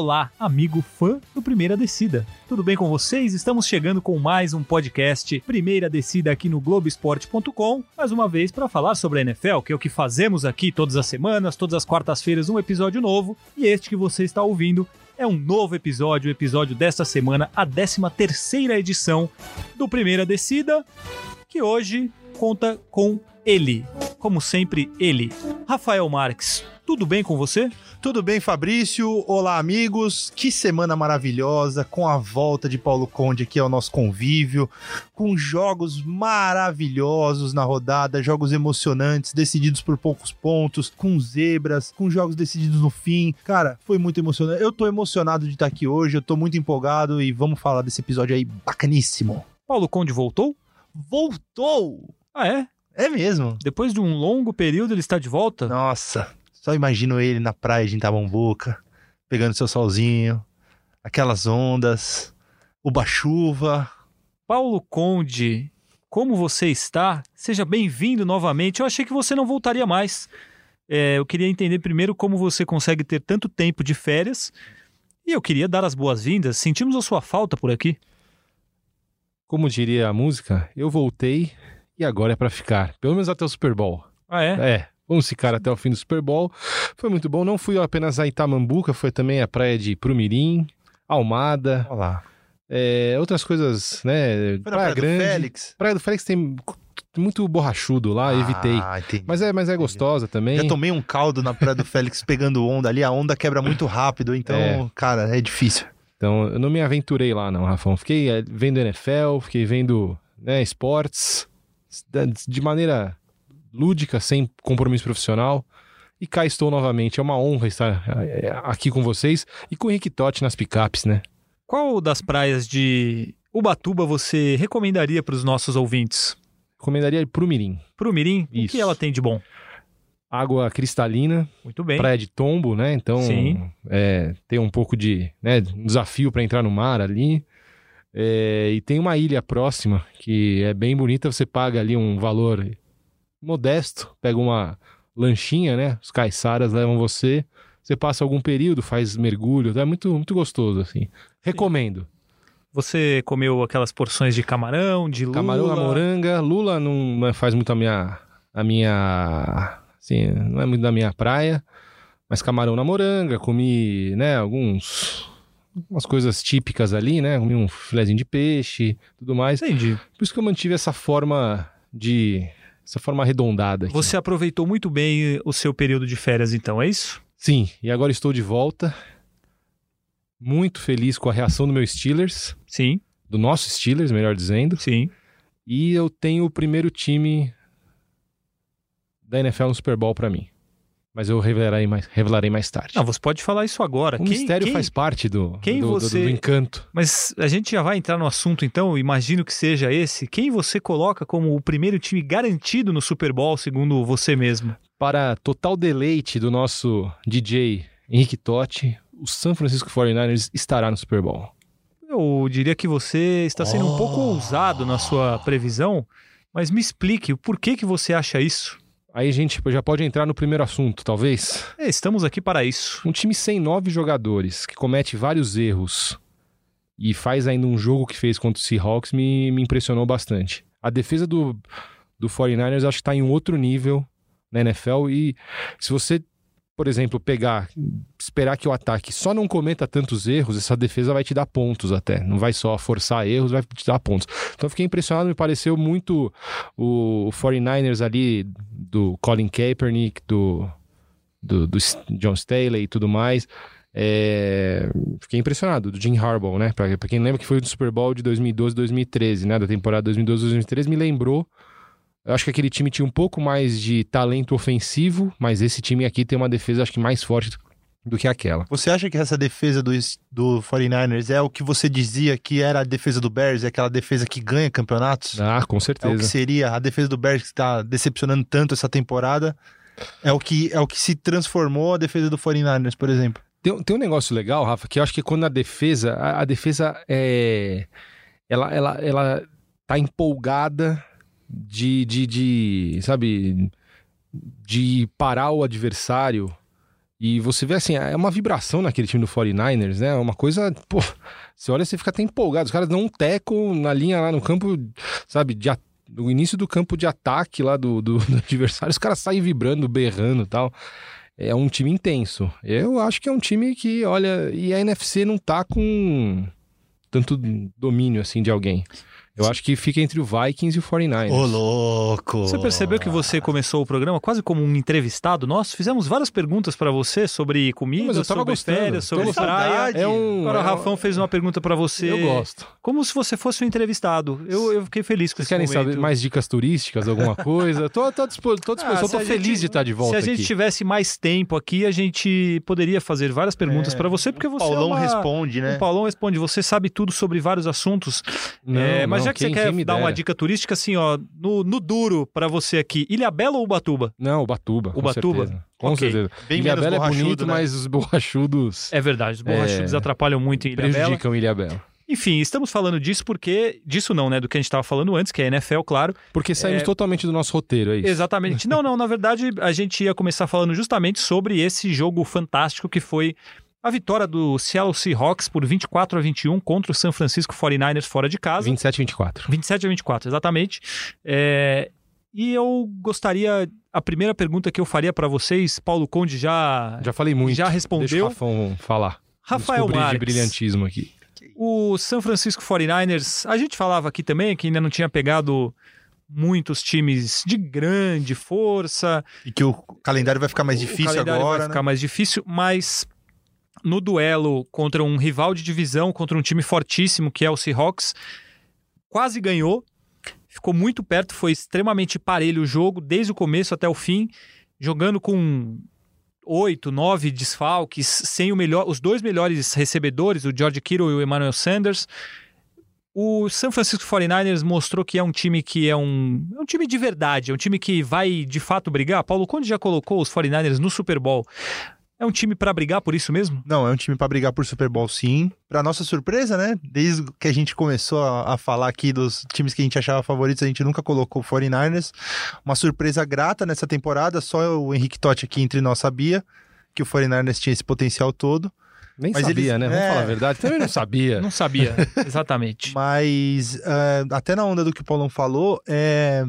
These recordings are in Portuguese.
Olá, amigo fã do Primeira Descida. Tudo bem com vocês? Estamos chegando com mais um podcast Primeira Descida aqui no Globoesporte.com, mais uma vez para falar sobre a NFL, que é o que fazemos aqui todas as semanas, todas as quartas-feiras, um episódio novo. E este que você está ouvindo é um novo episódio, o episódio desta semana, a 13 terceira edição do Primeira Descida, que hoje conta com ele, como sempre ele, Rafael Marques. Tudo bem com você? Tudo bem, Fabrício? Olá, amigos. Que semana maravilhosa com a volta de Paulo Conde aqui ao nosso convívio, com jogos maravilhosos na rodada, jogos emocionantes, decididos por poucos pontos, com zebras, com jogos decididos no fim. Cara, foi muito emocionante. Eu tô emocionado de estar aqui hoje, eu tô muito empolgado e vamos falar desse episódio aí bacaníssimo. Paulo Conde voltou? Voltou! Ah, é? É mesmo. Depois de um longo período ele está de volta? Nossa, só imagino ele na praia de Itabambuca, pegando seu solzinho, aquelas ondas, uba-chuva. Paulo Conde, como você está? Seja bem-vindo novamente. Eu achei que você não voltaria mais. É, eu queria entender primeiro como você consegue ter tanto tempo de férias. E eu queria dar as boas-vindas. Sentimos a sua falta por aqui. Como diria a música, eu voltei e agora é para ficar. Pelo menos até o Super Bowl. Ah, é? É, vamos ficar até o fim do Super Bowl. Foi muito bom. Não fui apenas a Itamambuca, foi também a praia de Prumirim, Almada. Olá. É, outras coisas, né? Foi na praia, Grande. do Félix? Praia do Félix tem muito borrachudo lá, evitei. Ah, entendi. Mas é, mas é gostosa também. Já tomei um caldo na Praia do Félix pegando onda ali, a onda quebra muito rápido, então, É. cara, é difícil. Então, eu não me aventurei lá, não, Rafão. Fiquei é, vendo NFL, fiquei vendo né, esportes de maneira lúdica, sem compromisso profissional. E cá estou novamente. É uma honra estar é, aqui com vocês e com o Henrique Totti nas picapes, né? Qual das praias de Ubatuba você recomendaria para os nossos ouvintes? Recomendaria ir pro Mirim. Mirim, o Isso. que ela tem de bom? Água cristalina, Muito bem. praia de tombo, né? Então, é, tem um pouco de né, um desafio para entrar no mar ali. É, e tem uma ilha próxima que é bem bonita. Você paga ali um valor modesto, pega uma lanchinha, né? Os caiçaras levam você. Você passa algum período, faz mergulho. É muito, muito gostoso, assim. Recomendo. Você comeu aquelas porções de camarão, de lula? Camarão na moranga. Lula não não é- faz muito a minha. A minha. Assim, não é muito da minha praia. Mas camarão na moranga, comi, né, alguns. Umas coisas típicas ali, né? Comi um filezinho de peixe, tudo mais. Entendi. Por isso que eu mantive essa forma de. Essa forma arredondada. Aqui. Você aproveitou muito bem o seu período de férias, então, é isso? Sim, e agora estou de volta. Muito feliz com a reação do meu Steelers. Sim, Do nosso Steelers, melhor dizendo. sim. E eu tenho o primeiro time da NFL no Super Bowl pra mim. Mas eu revelarei mais, revelarei mais tarde. Não, você pode falar isso agora. o Quem- mistério quem- faz parte do, quem do, do- você- do encanto. Mas a gente já vai entrar no assunto, então. Imagino que seja esse. Quem você coloca como o primeiro time garantido no Super Bowl, segundo você mesmo? Para total deleite do nosso DJ Henrique Totti, o San Francisco 49ers estará no Super Bowl. Eu diria que você está sendo um pouco Oh. ousado na sua previsão, mas me explique o porquê que você acha isso. Aí a gente já pode entrar no primeiro assunto, talvez. É, estamos aqui para isso. Um time sem nove jogadores, que comete vários erros e faz ainda um jogo que fez contra o Seahawks, me, me impressionou bastante. A defesa do, do 49ers acho que está em um outro nível na NFL e se você, por exemplo, pegar, esperar que o ataque só não cometa tantos erros, essa defesa vai te dar pontos até. Não vai só forçar erros, vai te dar pontos. Então fiquei impressionado, me pareceu muito o, o 49ers ali do Colin Kaepernick, do do, do John Staley e tudo mais. É, Fiquei impressionado, do Jim Harbaugh, né? Pra, pra quem lembra que foi do Super Bowl de 2012 2013, né? Da temporada 2012-2013, me lembrou. Eu acho que aquele time tinha um pouco mais de talento ofensivo, mas esse time aqui tem uma defesa, acho que mais forte do que aquela. Você acha que essa defesa do, do 49ers é o que você dizia que era a defesa do Bears, é aquela defesa que ganha campeonatos? Ah, com É o que certeza. seria a defesa do Bears que está decepcionando tanto essa temporada? É o que é o que se transformou a defesa do 49ers, por exemplo. Tem, tem um negócio legal, Rafa, que eu acho que quando a defesa. A, a defesa é. Ela, ela, ela tá empolgada de, de, de. Sabe? De parar o adversário E você vê assim, é uma vibração naquele time do 49ers, né? Uma coisa, pô, você olha você fica até empolgado. Os caras dão um teco na linha lá no campo, sabe, de no início do campo de ataque lá do, do, do adversário, os caras saem vibrando, berrando tal. É um time intenso. Eu acho que é um time que, olha, e a NFC não tá com tanto domínio assim de alguém. Eu acho que fica entre o Vikings e o 49ers. Ô, louco! Você percebeu que você começou o programa quase como um entrevistado nosso? Fizemos várias perguntas para você sobre comida, tava sobre gostando. férias, sobre praia. É um. Agora o é Rafão fez uma pergunta para você. Eu gosto. Como se você fosse um entrevistado. Eu, eu fiquei feliz com Vocês esse querem momento. saber mais dicas turísticas, alguma coisa? tô, tô, dispo, tô disposto, Ah, tô feliz gente- de estar de volta Se a gente aqui. tivesse mais tempo aqui, a gente poderia fazer várias perguntas É, para você, porque você Paulão é uma... responde, né? O Paulão responde, você sabe tudo sobre vários assuntos. Não, É, mas não, já que quem- você quer dar uma dica turística, assim, ó, no, no duro para você aqui, Ilha Bela ou Ubatuba? Não, Ubatuba. com Ubatuba? certeza. Com Ok. certeza. Bem Ilhabela é bonito, né? mas os borrachudos É verdade, os borrachudos É. atrapalham muito em Ilha Bela. prejudicam Ilhabela. Enfim, estamos falando disso porque. Disso não, né? Do que a gente estava falando antes, que é a NFL, claro. Porque saímos É. totalmente do nosso roteiro, é isso? Exatamente. Não, não, na verdade, a gente ia começar falando justamente sobre esse jogo fantástico que foi a vitória do Seattle Seahawks por 24 a 21 contra o San Francisco 49ers fora de casa. 27 24. 27 a 24, exatamente. É, E eu gostaria. A primeira pergunta que eu faria para vocês, Paulo Conde já, Já falei muito. já Deixa o respondeu. Rafão falar. Rafael Descobri de Marques. brilhantismo aqui. O San Francisco 49ers, a gente falava aqui também que ainda não tinha pegado muitos times de grande força. E que o calendário vai ficar mais o difícil calendário agora, vai né? ficar mais difícil, mas no duelo contra um rival de divisão, contra um time fortíssimo que é o Seahawks, quase ganhou. Ficou muito perto, foi extremamente parelho o jogo, desde o começo até o fim, jogando com oito, nove desfalques, sem o melhor, os dois melhores recebedores, o George Kittle e o Emmanuel Sanders. O San Francisco 49ers mostrou que é um time que é um, é um time de verdade, é um time que vai de fato brigar. Paulo Conde já colocou os 49ers no Super Bowl. É um time para brigar por isso mesmo? Não, é um time pra brigar por Super Bowl, sim. Pra nossa surpresa, né? Desde que a gente começou a, a falar aqui dos times que a gente achava favoritos, a gente nunca colocou o 49ers. Uma surpresa grata nessa temporada, só o Henrique Totti aqui entre nós sabia que o 49ers tinha esse potencial todo. Nem Mas sabia, eles- né? Vamos é. falar a verdade. Também não sabia. Não sabia, exatamente. Mas é, até na onda do que o Paulão falou, é,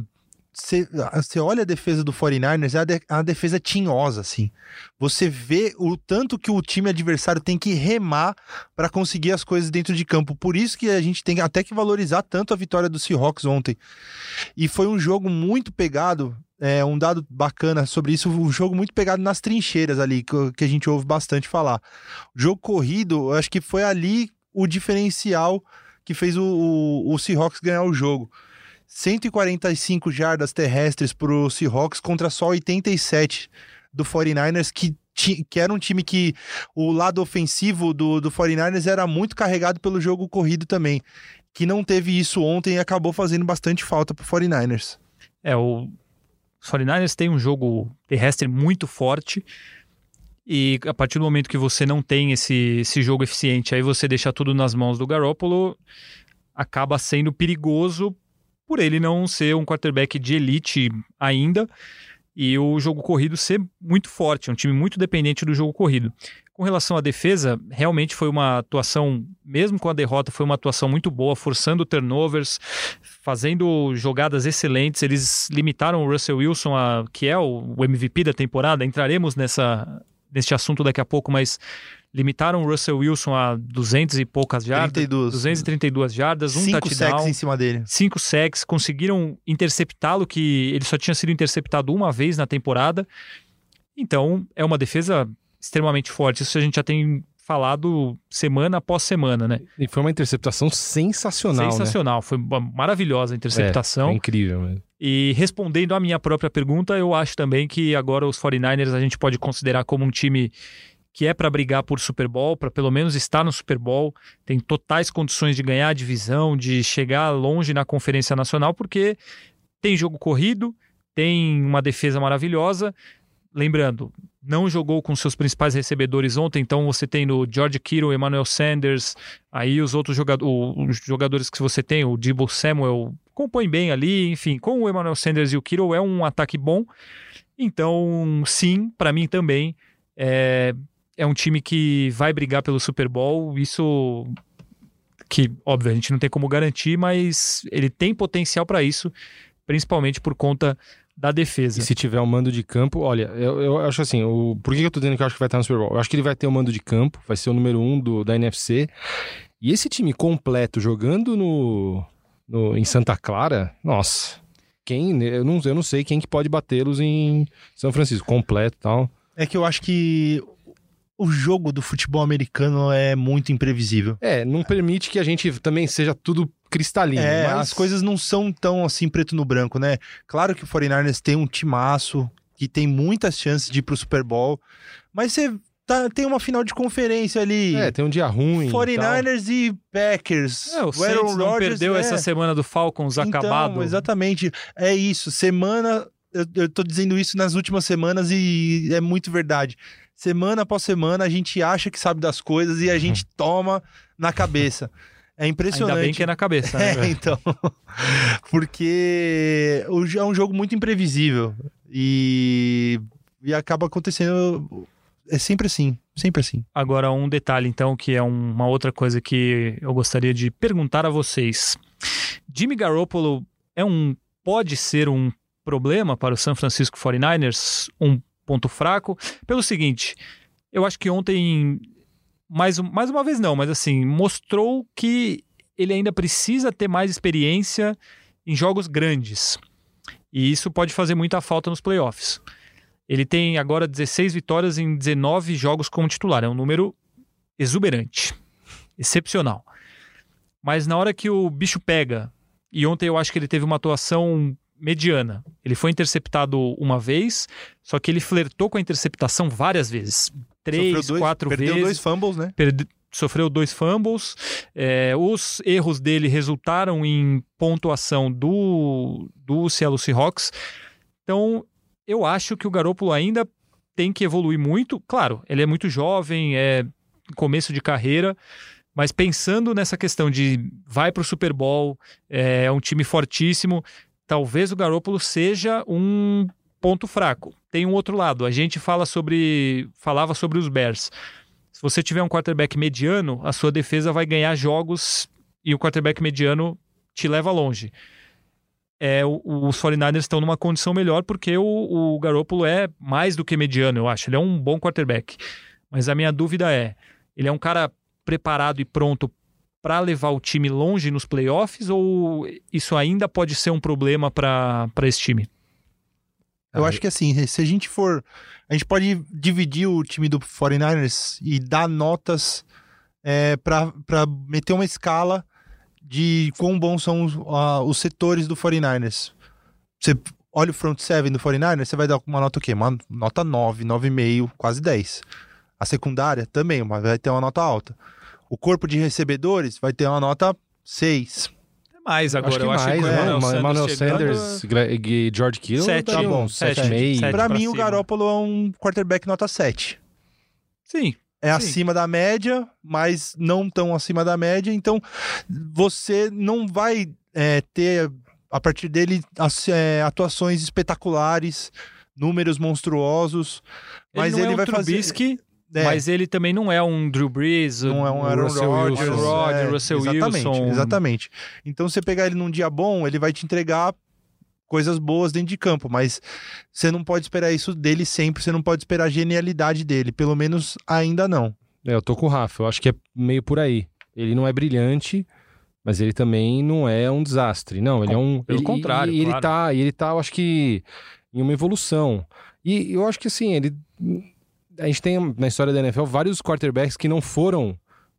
você olha a defesa do 49ers, é a, a defesa tinhosa, assim. Você vê o tanto que o time adversário tem que remar para conseguir as coisas dentro de campo. Por isso que a gente tem até que valorizar tanto a vitória do Seahawks ontem. E foi um jogo muito pegado. É, um dado bacana sobre isso, um jogo muito pegado nas trincheiras ali, que, que a gente ouve bastante falar. O jogo corrido, eu acho que foi ali o diferencial que fez o, o, o Seahawks ganhar o jogo. 145 jardas terrestres para o Seahawks contra só 87 do 49ers, que, que era um time que o lado ofensivo do, do 49ers era muito carregado pelo jogo corrido também. Que não teve isso ontem e acabou fazendo bastante falta para o 49ers. É, o os 49ers tem um jogo terrestre muito forte. E a partir do momento que você não tem esse, esse jogo eficiente, aí você deixa tudo nas mãos do Garoppolo, acaba sendo perigoso por ele não ser um quarterback de elite ainda e o jogo corrido ser muito forte, é um time muito dependente do jogo corrido. Com relação à defesa, realmente foi uma atuação, mesmo com a derrota, foi uma atuação muito boa, forçando turnovers, fazendo jogadas excelentes. Eles limitaram o Russell Wilson, a, que é o, MVP da temporada. Entraremos nessa, neste assunto daqui a pouco, mas limitaram o Russell Wilson a 200 e poucas jardas. 32. 232 jardas, um Cinco touchdown sacks em cima dele. cinco sacks, conseguiram interceptá-lo, que ele só tinha sido interceptado uma vez na temporada. Então, é uma defesa extremamente forte. Isso a gente já tem falado semana após semana, né? E foi uma interceptação sensacional, Sensacional, foi uma maravilhosa a né? interceptação. É, foi incrível, mesmo. E respondendo à minha própria pergunta, eu acho também que agora os 49ers a gente pode considerar como um time que é para brigar por Super Bowl, para pelo menos estar no Super Bowl, tem totais condições de ganhar a divisão, de chegar longe na Conferência Nacional, porque tem jogo corrido, tem uma defesa maravilhosa. Lembrando, não jogou com seus principais recebedores ontem, então você tem no George Kittle, Emmanuel Sanders, aí os outros jogadores, os jogadores que você tem, o Debo Samuel, compõem bem ali, enfim, com o Emmanuel Sanders e o Kittle é um ataque bom. Então, sim, para mim também É, é um time que vai brigar pelo Super Bowl. Isso que, óbvio, a gente não tem como garantir, mas ele tem potencial para isso, principalmente por conta da defesa. E se tiver um mando de campo, olha, eu, eu acho assim, o, por que eu tô dizendo que eu acho que vai estar no Super Bowl? Eu acho que ele vai ter o um mando de campo, vai ser o número um do, da NFC. E esse time completo jogando no, no em Santa Clara, nossa, quem, eu não, eu não sei quem que pode batê-los em São Francisco, completo e tal. É que eu acho que o jogo do futebol americano é muito imprevisível. É, não permite que a gente também seja tudo cristalino. É, mas... as coisas não são tão assim preto no branco, né? Claro que o 49ers tem um timaço que tem muitas chances de ir pro Super Bowl, mas você tá, tem uma final de conferência ali. É, tem um dia ruim. 49ers e, e Packers. É, o, o Saints não Rodgers, perdeu é. essa semana do Falcons então, acabado. Exatamente. É isso. Semana. Eu, eu tô dizendo isso nas últimas semanas e é muito verdade. Semana após semana a gente acha que sabe das coisas e a gente toma na cabeça. É impressionante. Ainda bem que é na cabeça, né? É, então. Porque é um jogo muito imprevisível. E, e acaba acontecendo. É sempre assim. Sempre assim. Agora, um detalhe, então, que é uma outra coisa que eu gostaria de perguntar a vocês. Jimmy Garoppolo é um. pode ser um problema para o San Francisco 49ers? Um ponto fraco? Pelo seguinte, eu acho que ontem mais, mais uma vez não, mas assim, mostrou que ele ainda precisa ter mais experiência em jogos grandes. E isso pode fazer muita falta nos playoffs. Ele tem agora 16 vitórias em 19 jogos como titular. É um número exuberante, excepcional. Mas na hora que o bicho pega, e ontem eu acho que ele teve uma atuação mediana. Ele foi interceptado uma vez, só que ele flertou com a interceptação várias vezes três, dois, quatro perdeu vezes. dois fumbles, né? Perde, sofreu dois fumbles. É, os erros dele resultaram em pontuação do, do Seattle Seahawks. Então, eu acho que o Garoppolo ainda tem que evoluir muito. Claro, ele é muito jovem, é começo de carreira, mas pensando nessa questão de vai para o Super Bowl, é um time fortíssimo, talvez o Garoppolo seja um ponto fraco. Tem um outro lado. A gente fala sobre, falava sobre os Bears. Se você tiver um quarterback mediano, a sua defesa vai ganhar jogos e o quarterback mediano te leva longe. É, os 49ers estão numa condição melhor porque o, o Garoppolo é mais do que mediano, eu acho. Ele é um bom quarterback. Mas a minha dúvida é: ele é um cara preparado e pronto para levar o time longe nos playoffs ou isso ainda pode ser um problema para esse time? Eu acho que assim, se a gente for. A gente pode dividir o time do 49ers e dar notas é, para meter uma escala de quão bons são os, uh, os setores do 49ers. Você olha o front seven do 49ers, você vai dar uma nota o quê? Uma nota 9, 9,5, quase 10. A secundária também, mas vai ter uma nota alta. O corpo de recebedores vai ter uma nota 6 mais agora. Acho eu acho mais, que é, Emmanuel, Emmanuel Sanders e George Kittle sete, tá bom, 7,5. Pra mim, o Garoppolo é um quarterback nota 7. Sim. É Sim. acima da média, mas não tão acima da média. Então, você não vai é, ter, a partir dele, as, é, atuações espetaculares, números monstruosos. Mas ele, ele é vai um Trubisky, fazer. É. Mas ele também não é um Drew Brees, não é um Aaron Russell Rodgers, Wilson, Rod, é, Russell exatamente, Wilson. Exatamente. Então, você pegar ele num dia bom, ele vai te entregar coisas boas dentro de campo, mas você não pode esperar isso dele sempre, você não pode esperar a genialidade dele, pelo menos ainda não. É, eu tô com o Rafa, eu acho que é meio por aí. Ele não é brilhante, mas ele também não é um desastre. Não, ele é um. Pelo ele, contrário. E, claro. ele tá, e ele tá, eu acho que, em uma evolução. E eu acho que assim, ele a gente tem na história da NFL vários quarterbacks que não foram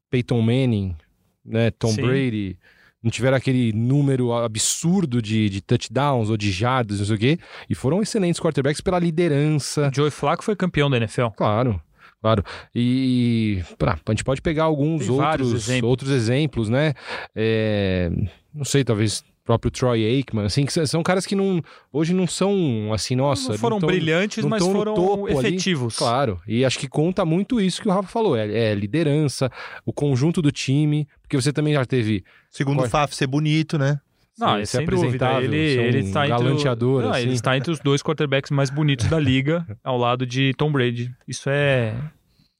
Peyton Manning, né, Tom Sim. Brady, não tiveram aquele número absurdo de, de touchdowns ou de jardas, não sei o quê, e foram excelentes quarterbacks pela liderança. Joey Flacco foi campeão da NFL. Claro. Claro. E pra, a gente pode pegar alguns outros exemplos. outros exemplos, né? É, não sei, talvez próprio Troy Aikman, assim, que são caras que não hoje não são assim, nossa, não foram não tão, brilhantes, não mas foram efetivos. Ali. Claro. E acho que conta muito isso que o Rafa falou, é, é, liderança, o conjunto do time, porque você também já teve segundo o Faf ser bonito, né? Não, é sem dúvida. Ele, um ele está entre, o- galanteador, Não, assim. ele está entre os dois quarterbacks mais bonitos da liga, ao lado de Tom Brady. Isso é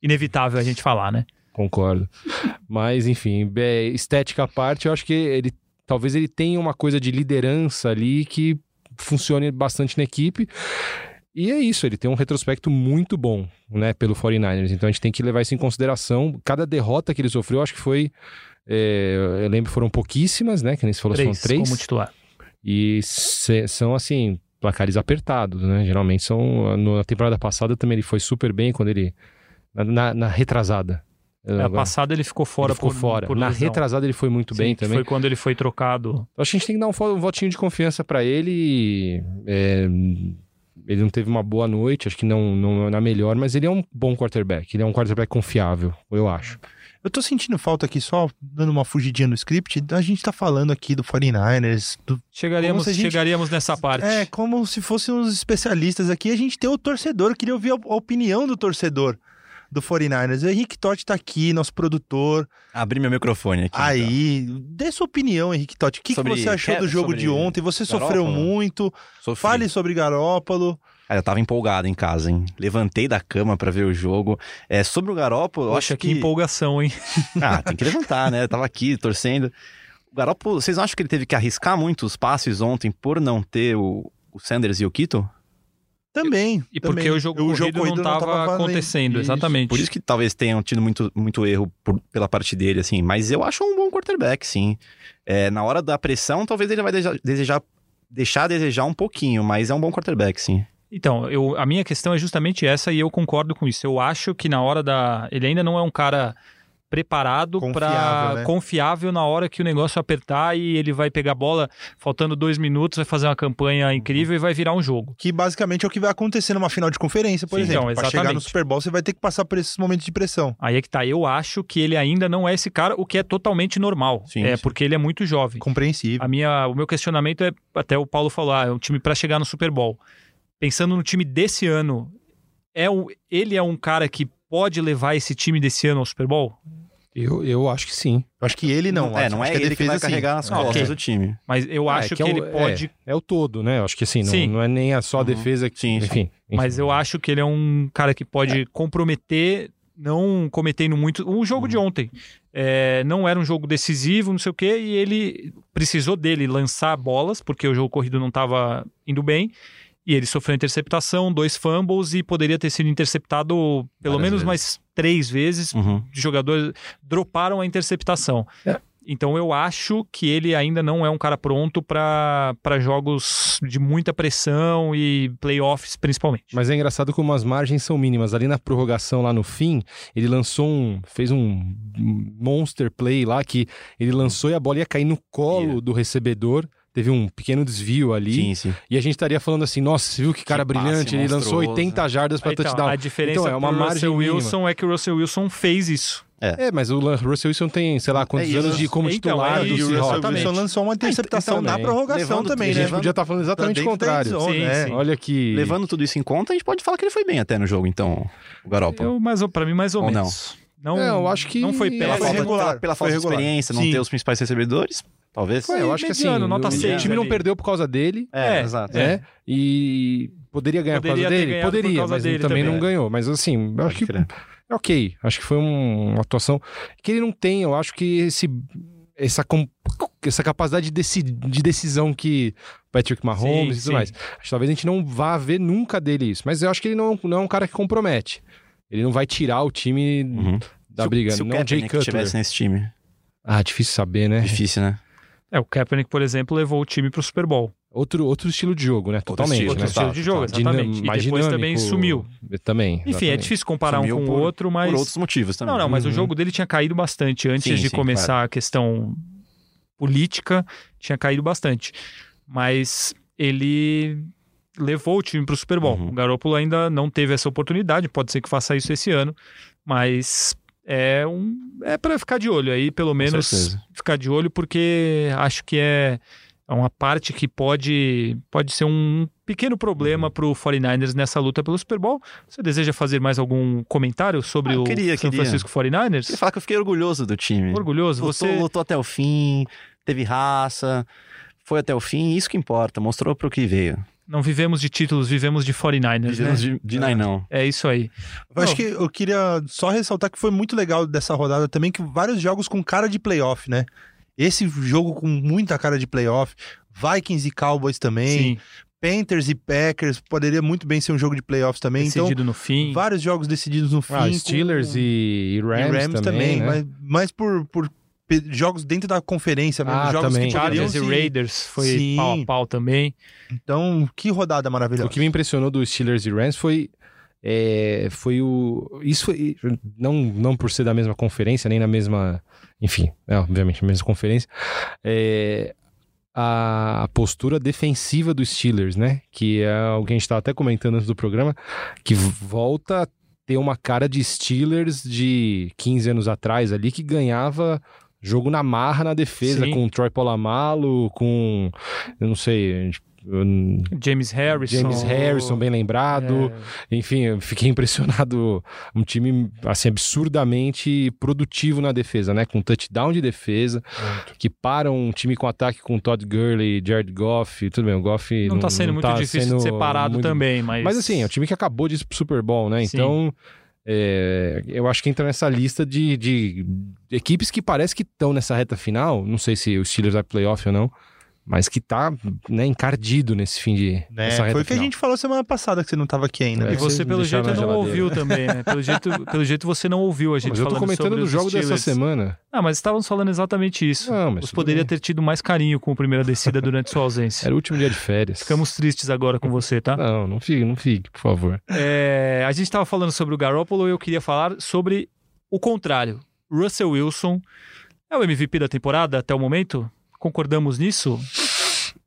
inevitável a gente falar, né? Concordo. Mas, enfim, é, estética à parte, eu acho que ele talvez ele tenha uma coisa de liderança ali que funcione bastante na equipe. E é isso, ele tem um retrospecto muito bom, né, pelo 49ers. Então a gente tem que levar isso em consideração. Cada derrota que ele sofreu, eu acho que foi. é, eu lembro foram pouquíssimas, né? Que nem se falou, Três, são três. como titular. E se- são assim, placares apertados, né? Geralmente são. Na temporada passada também ele foi super bem quando ele. Na, na- na retrasada. Na Agora- passada ele ficou fora ele ficou por, fora. por Na lesão. retrasada ele foi muito Sim, bem também. Foi quando ele foi trocado. Acho que a gente tem que dar um, um votinho de confiança pra ele. é, ele não teve uma boa noite, acho que não, não é na melhor, mas ele é um bom quarterback. Ele é um quarterback confiável, eu acho. Eu tô sentindo falta aqui, só dando uma fugidinha no script, a gente tá falando aqui do 49ers, do Chegaríamos, a gente- chegaríamos nessa parte. É, como se fossem uns especialistas aqui. A gente tem o torcedor. Eu queria ouvir a a opinião do torcedor do 49ers. O Henrique Totti tá aqui, nosso produtor. Abri meu microfone aqui. então. Aí, dê sua opinião, Henrique Totti. O que, que você achou do jogo sobre de ontem? Você sofreu Garoppolo? muito. Sofri. Fale sobre Garópolo. Cara, eu tava empolgado em casa, hein? Levantei da cama pra ver o jogo. É, sobre o Garoppolo, eu Poxa, acho que que... empolgação, hein? Ah, tem que levantar, né? Eu tava aqui torcendo. O Garoppolo, vocês não acham que ele teve que arriscar muito os passes ontem por não ter o, o Sanders e o Kito? Também. E porque também. o jogo corrido não estava acontecendo, Isso. exatamente. Por isso que talvez tenham tido muito, muito erro por- pela parte dele, assim. Mas eu acho um bom quarterback, sim. É, na hora da pressão, talvez ele vai desejar, desejar- deixar a desejar um pouquinho, mas é um bom quarterback, sim. Então, eu, a minha questão é justamente essa e eu concordo com isso. Eu acho que na hora da. Ele ainda não é um cara preparado para né? confiável na hora que o negócio apertar e ele vai pegar a bola faltando dois minutos, vai fazer uma campanha incrível e vai virar um jogo. Que basicamente é o que vai acontecer numa final de conferência, por Sim, exemplo. então, Pra chegar no. Super Bowl, você vai ter que passar por esses momentos de pressão. Aí é que tá. Eu acho que ele ainda não é esse cara, o que é totalmente normal. Sim, é sim. porque ele é muito jovem. Compreensível. A minha, o meu questionamento é, até o Paulo falou, ah, é um time para chegar no Super Bowl. Pensando no time desse ano, é o, ele é um cara que pode levar esse time desse ano ao Super Bowl? Eu, eu acho que sim. Eu acho que ele não. é, acho, não é que ele que vai sim. carregar nas Ah, costas ok. do time. Mas eu Ah, acho é que, é ele o- pode. É, é o todo, né? Eu acho que assim, não, Sim. não é nem a só a Uhum. defesa. que- Sim, sim. enfim, enfim. Mas eu acho que ele é um cara que pode comprometer, não cometendo muito. O jogo de ontem é, não era um jogo decisivo, não sei o quê, e ele precisou dele lançar bolas, porque o jogo corrido não estava indo bem. E ele sofreu interceptação, dois fumbles e poderia ter sido interceptado pelo Várias menos vezes. mais três vezes. Uhum. Os jogadores droparam a interceptação. É. Então eu acho que ele ainda não é um cara pronto para jogos de muita pressão e playoffs principalmente. Mas é engraçado como as margens são mínimas. Ali na prorrogação, lá no fim, ele lançou um. fez um monster play lá que ele lançou e a bola ia cair no colo Ia. do recebedor. Teve um pequeno desvio ali. Sim, sim. E a gente estaria falando assim: nossa, você viu que cara Que passe brilhante? Ele lançou monstruoso. 80 jardas para Então, touchdown. a diferença Então, é uma margem Russell mínima. Wilson é que o Russell Wilson fez isso. É, mas o Russell Wilson tem, sei lá, quantos É, anos o- de como então, titular é do E o Russell Seahawks. exatamente. Wilson lançou uma interceptação então, na também. prorrogação Levando- também, A né? gente podia estar falando exatamente o da contrário. endzone, Sim, é. sim. Olha que. Levando tudo isso em conta, a gente pode falar que ele foi bem até no jogo, então, o Garoppolo. Eu, ou- pra mim, mais ou, Ou menos. Não, É, eu acho que- não foi Pela foi falta, regular, pela, pela foi falta de regular. experiência, não Sim. ter os principais recebedores, talvez. Foi, eu acho que assim, mediano, nota o, o seis time não ali. perdeu por causa dele, É, É, exato. né? E poderia ganhar Poderia por ter causa dele? Poderia, causa mas dele também, também. não ganhou. Mas assim, eu acho que é ok. Acho que foi um- uma atuação que ele não tem. Eu acho que esse, essa, essa capacidade de, deci- de decisão que Patrick Mahomes Sim, e tudo sim. mais. Acho que talvez a gente não vá ver nunca dele isso. Mas eu acho que ele não, não é um cara que compromete. Ele não vai tirar o time Uhum. da Se briga. Se o não é o Jay Kaepernick Cutler. estivesse nesse time, Ah, difícil saber, né? difícil, né? É, o Kaepernick, por exemplo, levou o time pro Super Bowl. Outro, outro estilo de jogo, né? Totalmente. estilo, né? Outro estilo de jogo, exatamente. Dinam- e depois dinâmico, também sumiu. Também. Enfim, é exatamente. difícil comparar Sumiu um com o outro, mas... Por outros motivos também. Não, não, mas o Uhum. jogo dele tinha caído bastante antes Sim, de sim, começar claro. a questão política, tinha caído bastante. Mas ele levou o time para o Super Bowl. Uhum. O Garoppolo ainda não teve essa oportunidade, pode ser que faça isso esse ano, mas é um é para ficar de olho aí, pelo menos ficar de olho porque acho que é é uma parte que pode, pode ser um pequeno problema para o 49ers nessa luta pelo Super Bowl. Você deseja fazer mais algum comentário sobre Ah, o queria, San queria. Francisco 49ers? Queria falar que eu fiquei orgulhoso do time. Orgulhoso? Lutou, Você. lutou até o fim, teve raça, foi até o fim, isso que importa, mostrou pro que veio. Não vivemos de títulos, vivemos de 49ers, Vivemos né? de, de nine, não. É isso aí. Eu acho que eu queria só ressaltar que foi muito legal dessa rodada também, que vários jogos com cara de playoff, né? Esse jogo com muita cara de playoff, Vikings e Cowboys também, Sim, Panthers e Packers, poderia muito bem ser um jogo de playoffs também. decidido no fim. Então, vários jogos decididos no fim. Ah, com- Steelers e, e Rams, também, né? mas, mas por, por jogos dentro da conferência mesmo, Ah, jogos também. que poderiam Chargers e. Raiders foi Sim. pau a pau também. Então, que rodada maravilhosa. O que me impressionou dos Steelers e Rams foi é, foi o isso foi, não não por ser da mesma conferência nem na mesma enfim é, obviamente na mesma conferência é, a postura defensiva dos Steelers né que é o que a gente estava até comentando antes do programa que volta a ter uma cara de Steelers de 15 anos atrás ali que ganhava jogo na marra na defesa Sim. com o Troy Polamalu com eu não sei James Harrison. James Harrison, bem lembrado. É, Enfim, eu fiquei impressionado. Um time, assim, absurdamente produtivo na defesa, né? Com touchdown de defesa, que para um time com ataque com Todd Gurley, Jared Goff. Tudo bem, o Goff não tá sendo muito tá difícil sendo de ser parado muito- também, mas... Mas assim, é um time que acabou de ir pro Super Bowl, né? Sim. Então. É, eu acho que entra nessa lista de, de equipes que parece que estão nessa reta final. Não sei se o Steelers vai playoff ou não, mas que tá né, encardido nesse fim de. Né? Foi o que a gente falou semana passada, que você não tava aqui ainda. É? E você, pelo jeito, não geladeira. ouviu também, né? Pelo jeito, pelo jeito você não ouviu a gente Mas eu tô falando comentando sobre do os jogo dessa semana. Ah, mas estávamos falando exatamente isso. Não, mas tudo poderia bem. ter tido mais carinho com a primeira descida durante sua ausência. Era o último dia de férias. Ficamos tristes agora com você, tá? Não, não fique, não fique, por favor. É, a gente estava falando sobre o Garoppolo e eu queria falar sobre o contrário. Russell Wilson é o MVP da temporada até o momento? Concordamos nisso?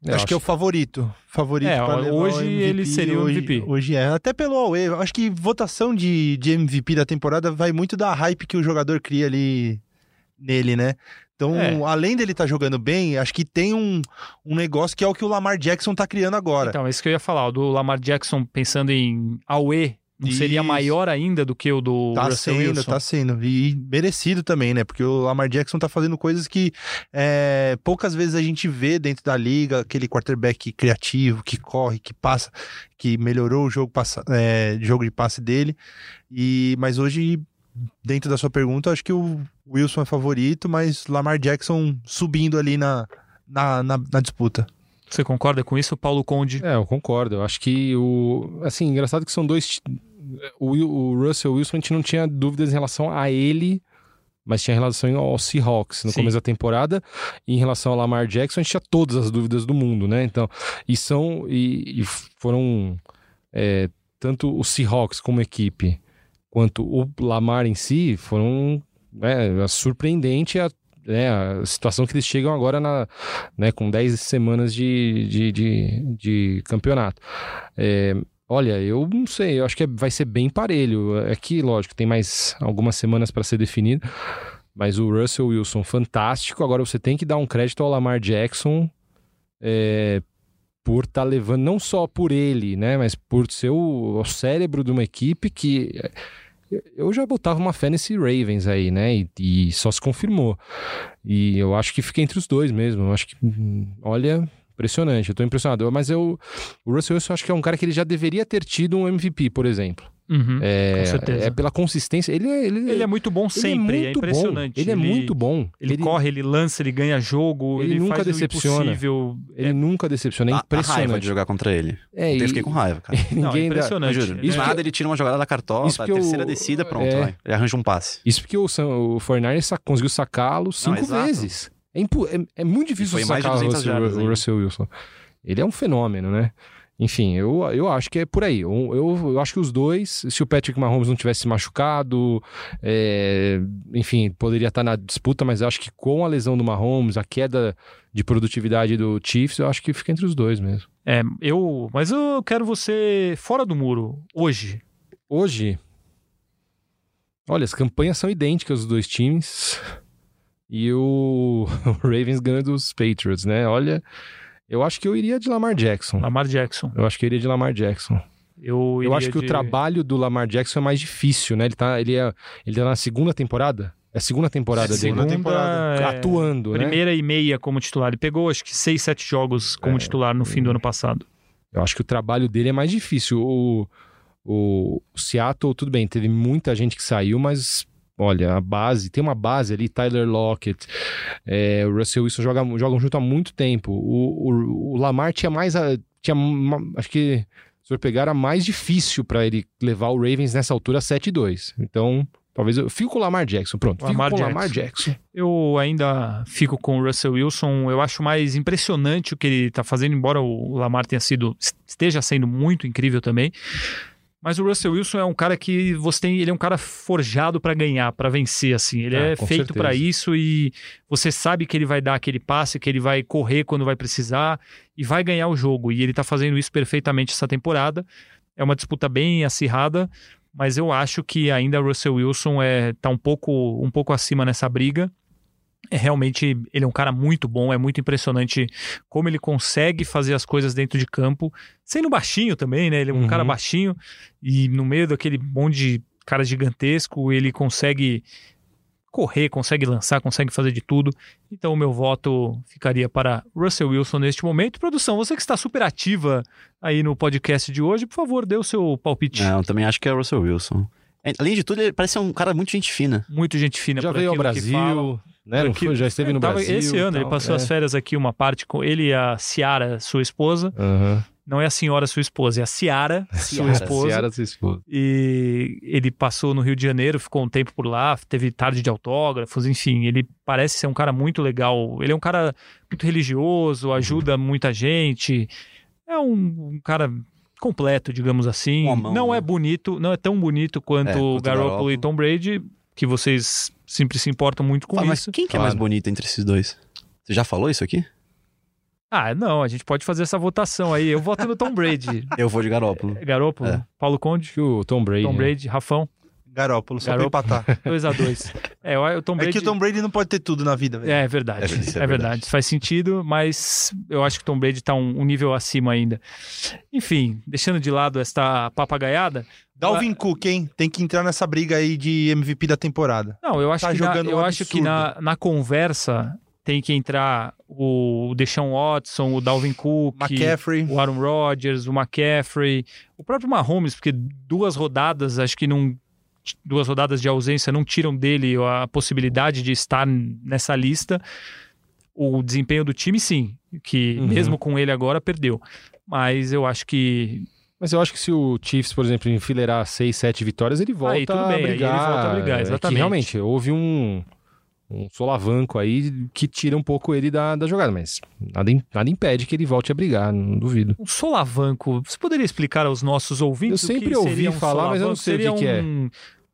Eu acho, que é o favorito. Favorito É, hoje MVP, ele seria o hoje, MVP. Hoje é. Até pelo Huawei. Acho que votação de, de MVP da temporada vai muito da hype que o jogador cria ali nele, né? Então, É. além dele estar jogando bem, acho que tem um, um negócio que é o que o Lamar Jackson tá criando agora. Então, é isso que eu ia falar. O do Lamar Jackson pensando em Aue não seria Isso. maior ainda do que o do Tá Russell sendo, Wilson? tá sendo. E merecido também, né? Porque o Lamar Jackson tá fazendo coisas que é, poucas vezes a gente vê dentro da liga, aquele quarterback criativo, que corre, que passa, que melhorou o jogo, passa, é, jogo de passe dele. E, mas hoje, dentro da sua pergunta, acho que o Wilson é favorito, mas Lamar Jackson subindo ali na, na, na, na disputa. Você concorda com isso, Paulo Conde? É, eu concordo. Eu acho que o. Assim, engraçado que são dois. O, o Russell Wilson, a gente não tinha dúvidas em relação a ele, mas tinha relação ao Seahawks no Sim. começo da temporada. E em relação ao Lamar Jackson, a gente tinha todas as dúvidas do mundo, né? Então, e são. E, e foram. é, tanto o Seahawks como equipe, quanto o Lamar em si, foram. né, surpreendente a né, a situação que eles chegam agora na, né, com 10 semanas de, de, de, de campeonato. É, olha, eu não sei, eu acho que é- vai ser bem parelho. É que, lógico, tem mais algumas semanas para ser definido, mas o Russell Wilson, fantástico. Agora você tem que dar um crédito ao Lamar Jackson é, por estar levando, não só por ele, né, mas por ser o, o cérebro de uma equipe que. Eu já botava uma fé nesse Ravens aí, né? E, e só se confirmou. E eu acho que fica entre os dois mesmo. Eu acho que, hum, olha, impressionante. Eu tô impressionado. Mas eu, o Russell Wilson, eu acho que é um cara que ele já deveria ter tido um MVP, por exemplo. Uhum, É, com certeza. é pela consistência. Ele é, ele, Ele é muito bom ele sempre, é, muito bom. impressionante. Ele é muito bom. Ele, corre, ele lança, ele ganha jogo, Ele ele, nunca faz decepciona. Ele nunca decepciona. É A- a, raiva impressionante. de jogar contra ele. É, Eu e- fiquei com raiva, cara. Não, é ninguém dá- impressionante. Eu juro. Ele Do é- nada ele tira uma jogada da cartola, Isso a terceira o- descida, pronto, é. vai. Ele arranja um passe. Isso porque o, Sam- o 49ers sa- conseguiu sacá-lo cinco exato. vezes. É, impu- é- é muito difícil sacar o 200 Russell, jardas o ainda. Russell Wilson. Ele é um fenômeno, né? Enfim, eu, eu acho que é por aí. Eu, eu, eu acho que os dois, se o Patrick Mahomes não tivesse se machucado, é, enfim, poderia estar na disputa, mas acho que com a lesão do Mahomes, a queda de produtividade do Chiefs, eu acho que fica entre os dois mesmo. É, eu. Mas eu quero você fora do muro, hoje. Hoje, olha, as campanhas são idênticas dos dois times. E o, o Ravens ganha dos Patriots, né? Olha, eu acho que eu iria de Lamar Jackson. Lamar Jackson. Eu acho que eu iria de Lamar Jackson. Eu, Eu acho que o de- trabalho do Lamar Jackson é mais difícil, né? Ele tá, ele é, ele tá na segunda temporada. É a segunda temporada É, dele. segunda né? temporada. é, Atuando, né? Primeira e meia como titular. Ele pegou, acho que, seis, sete jogos como É. titular no fim do ano passado. Eu acho que o trabalho dele é mais difícil. O, o, o Seattle, tudo bem, teve muita gente que saiu, mas olha, a base, tem uma base ali, Tyler Lockett, é, o Russell Wilson joga, jogam junto há muito tempo. O, o, o Lamar tinha mais. A, tinha, uma- acho que se for pegar, era mais difícil para ele levar o Ravens nessa altura 7-2. Então, talvez eu fico com o Lamar Jackson. Pronto, fico Lamar com o Lamar Jackson. Eu ainda fico com o Russell Wilson. Eu acho mais impressionante o que ele está fazendo, embora o Lamar tenha sido esteja sendo muito incrível também. Mas o Russell Wilson é um cara que você tem, ele é um cara forjado para ganhar, para vencer assim. Ele Ah, é feito para isso e você sabe que ele vai dar aquele passe, que ele vai correr quando vai precisar e vai ganhar o jogo. E ele tá fazendo isso perfeitamente essa temporada. É uma disputa bem acirrada, mas eu acho que ainda o Russell Wilson é tá um pouco um pouco acima nessa briga. É realmente ele é um cara muito bom, é muito impressionante como ele consegue fazer as coisas dentro de campo, sendo baixinho também, né? Ele é um Uhum. cara baixinho e no meio daquele monte de cara gigantesco, ele consegue correr, consegue lançar, consegue fazer de tudo. Então o meu voto ficaria para Russell Wilson neste momento. Produção, você que está super ativa aí no podcast de hoje, por favor, dê o seu palpite. Não, eu também acho que é o Russell Wilson. É, Além de tudo, ele parece ser um cara muito gente fina. Muito gente fina Já por veio ao aquilo que fala. Brasil, né? por Não aquilo- foi? Já esteve no Tava Brasil. Esse ano, e ele tal, passou é. as férias aqui, uma parte com ele e a Ciara, sua esposa. Aham. Não é a senhora sua esposa, é a Ciara, sua esposa. Ciara, sua esposa. E ele passou no Rio de Janeiro, ficou um tempo por lá, teve tarde de autógrafos, enfim, ele parece ser um cara muito legal. Ele é um cara muito religioso, ajuda muita gente. É um, um cara completo, digamos assim. Mão, não né? é bonito, não é tão bonito quanto É, o quanto Garoppolo. e Tom Brady, que vocês sempre se importam muito com isso. quem que é Claro. mais bonito entre esses dois? Você já falou isso aqui? Ah, não, a gente pode fazer essa votação aí. Eu voto no Tom Brady. Eu vou de Garópolo. Garoppolo, É. Paulo Conde, o Tom Brady. Tom né? Brady, Rafão, Garópolo, só Garoppolo. pra empatar. 2x2. É, o Tom Brady. É que o Tom Brady não pode ter tudo na vida, velho. É verdade, É, isso é, é verdade. verdade. Faz sentido, mas eu acho que o Tom Brady tá um, um nível acima ainda. Enfim, deixando de lado esta papagaiada. Dalvin Cook, hein? Tem que entrar nessa briga aí de MVP da temporada. Não, eu acho Tá que, na, eu um acho que na, na conversa tem que entrar o Deshaun Watson, o Dalvin Cook, McCaffrey. o Aaron Rodgers, o McCaffrey, o próprio Mahomes, porque duas rodadas, acho que não. Duas rodadas de ausência não tiram dele a possibilidade de estar nessa lista. O desempenho do time, sim, que Uhum. mesmo com ele agora perdeu. Mas eu acho que. Mas eu acho que se o Chiefs, por exemplo, enfileirar seis, sete vitórias, ele volta Aí, tudo bem, a aí ele brigar. volta a brigar, É que exatamente. realmente, houve um, um solavanco aí que tira um pouco ele da, da jogada, mas nada, nada impede que ele volte a brigar, não duvido. Um solavanco. Você poderia explicar aos nossos ouvintes? Eu sempre ouvi um falar, mas eu não sei o que Seria que é.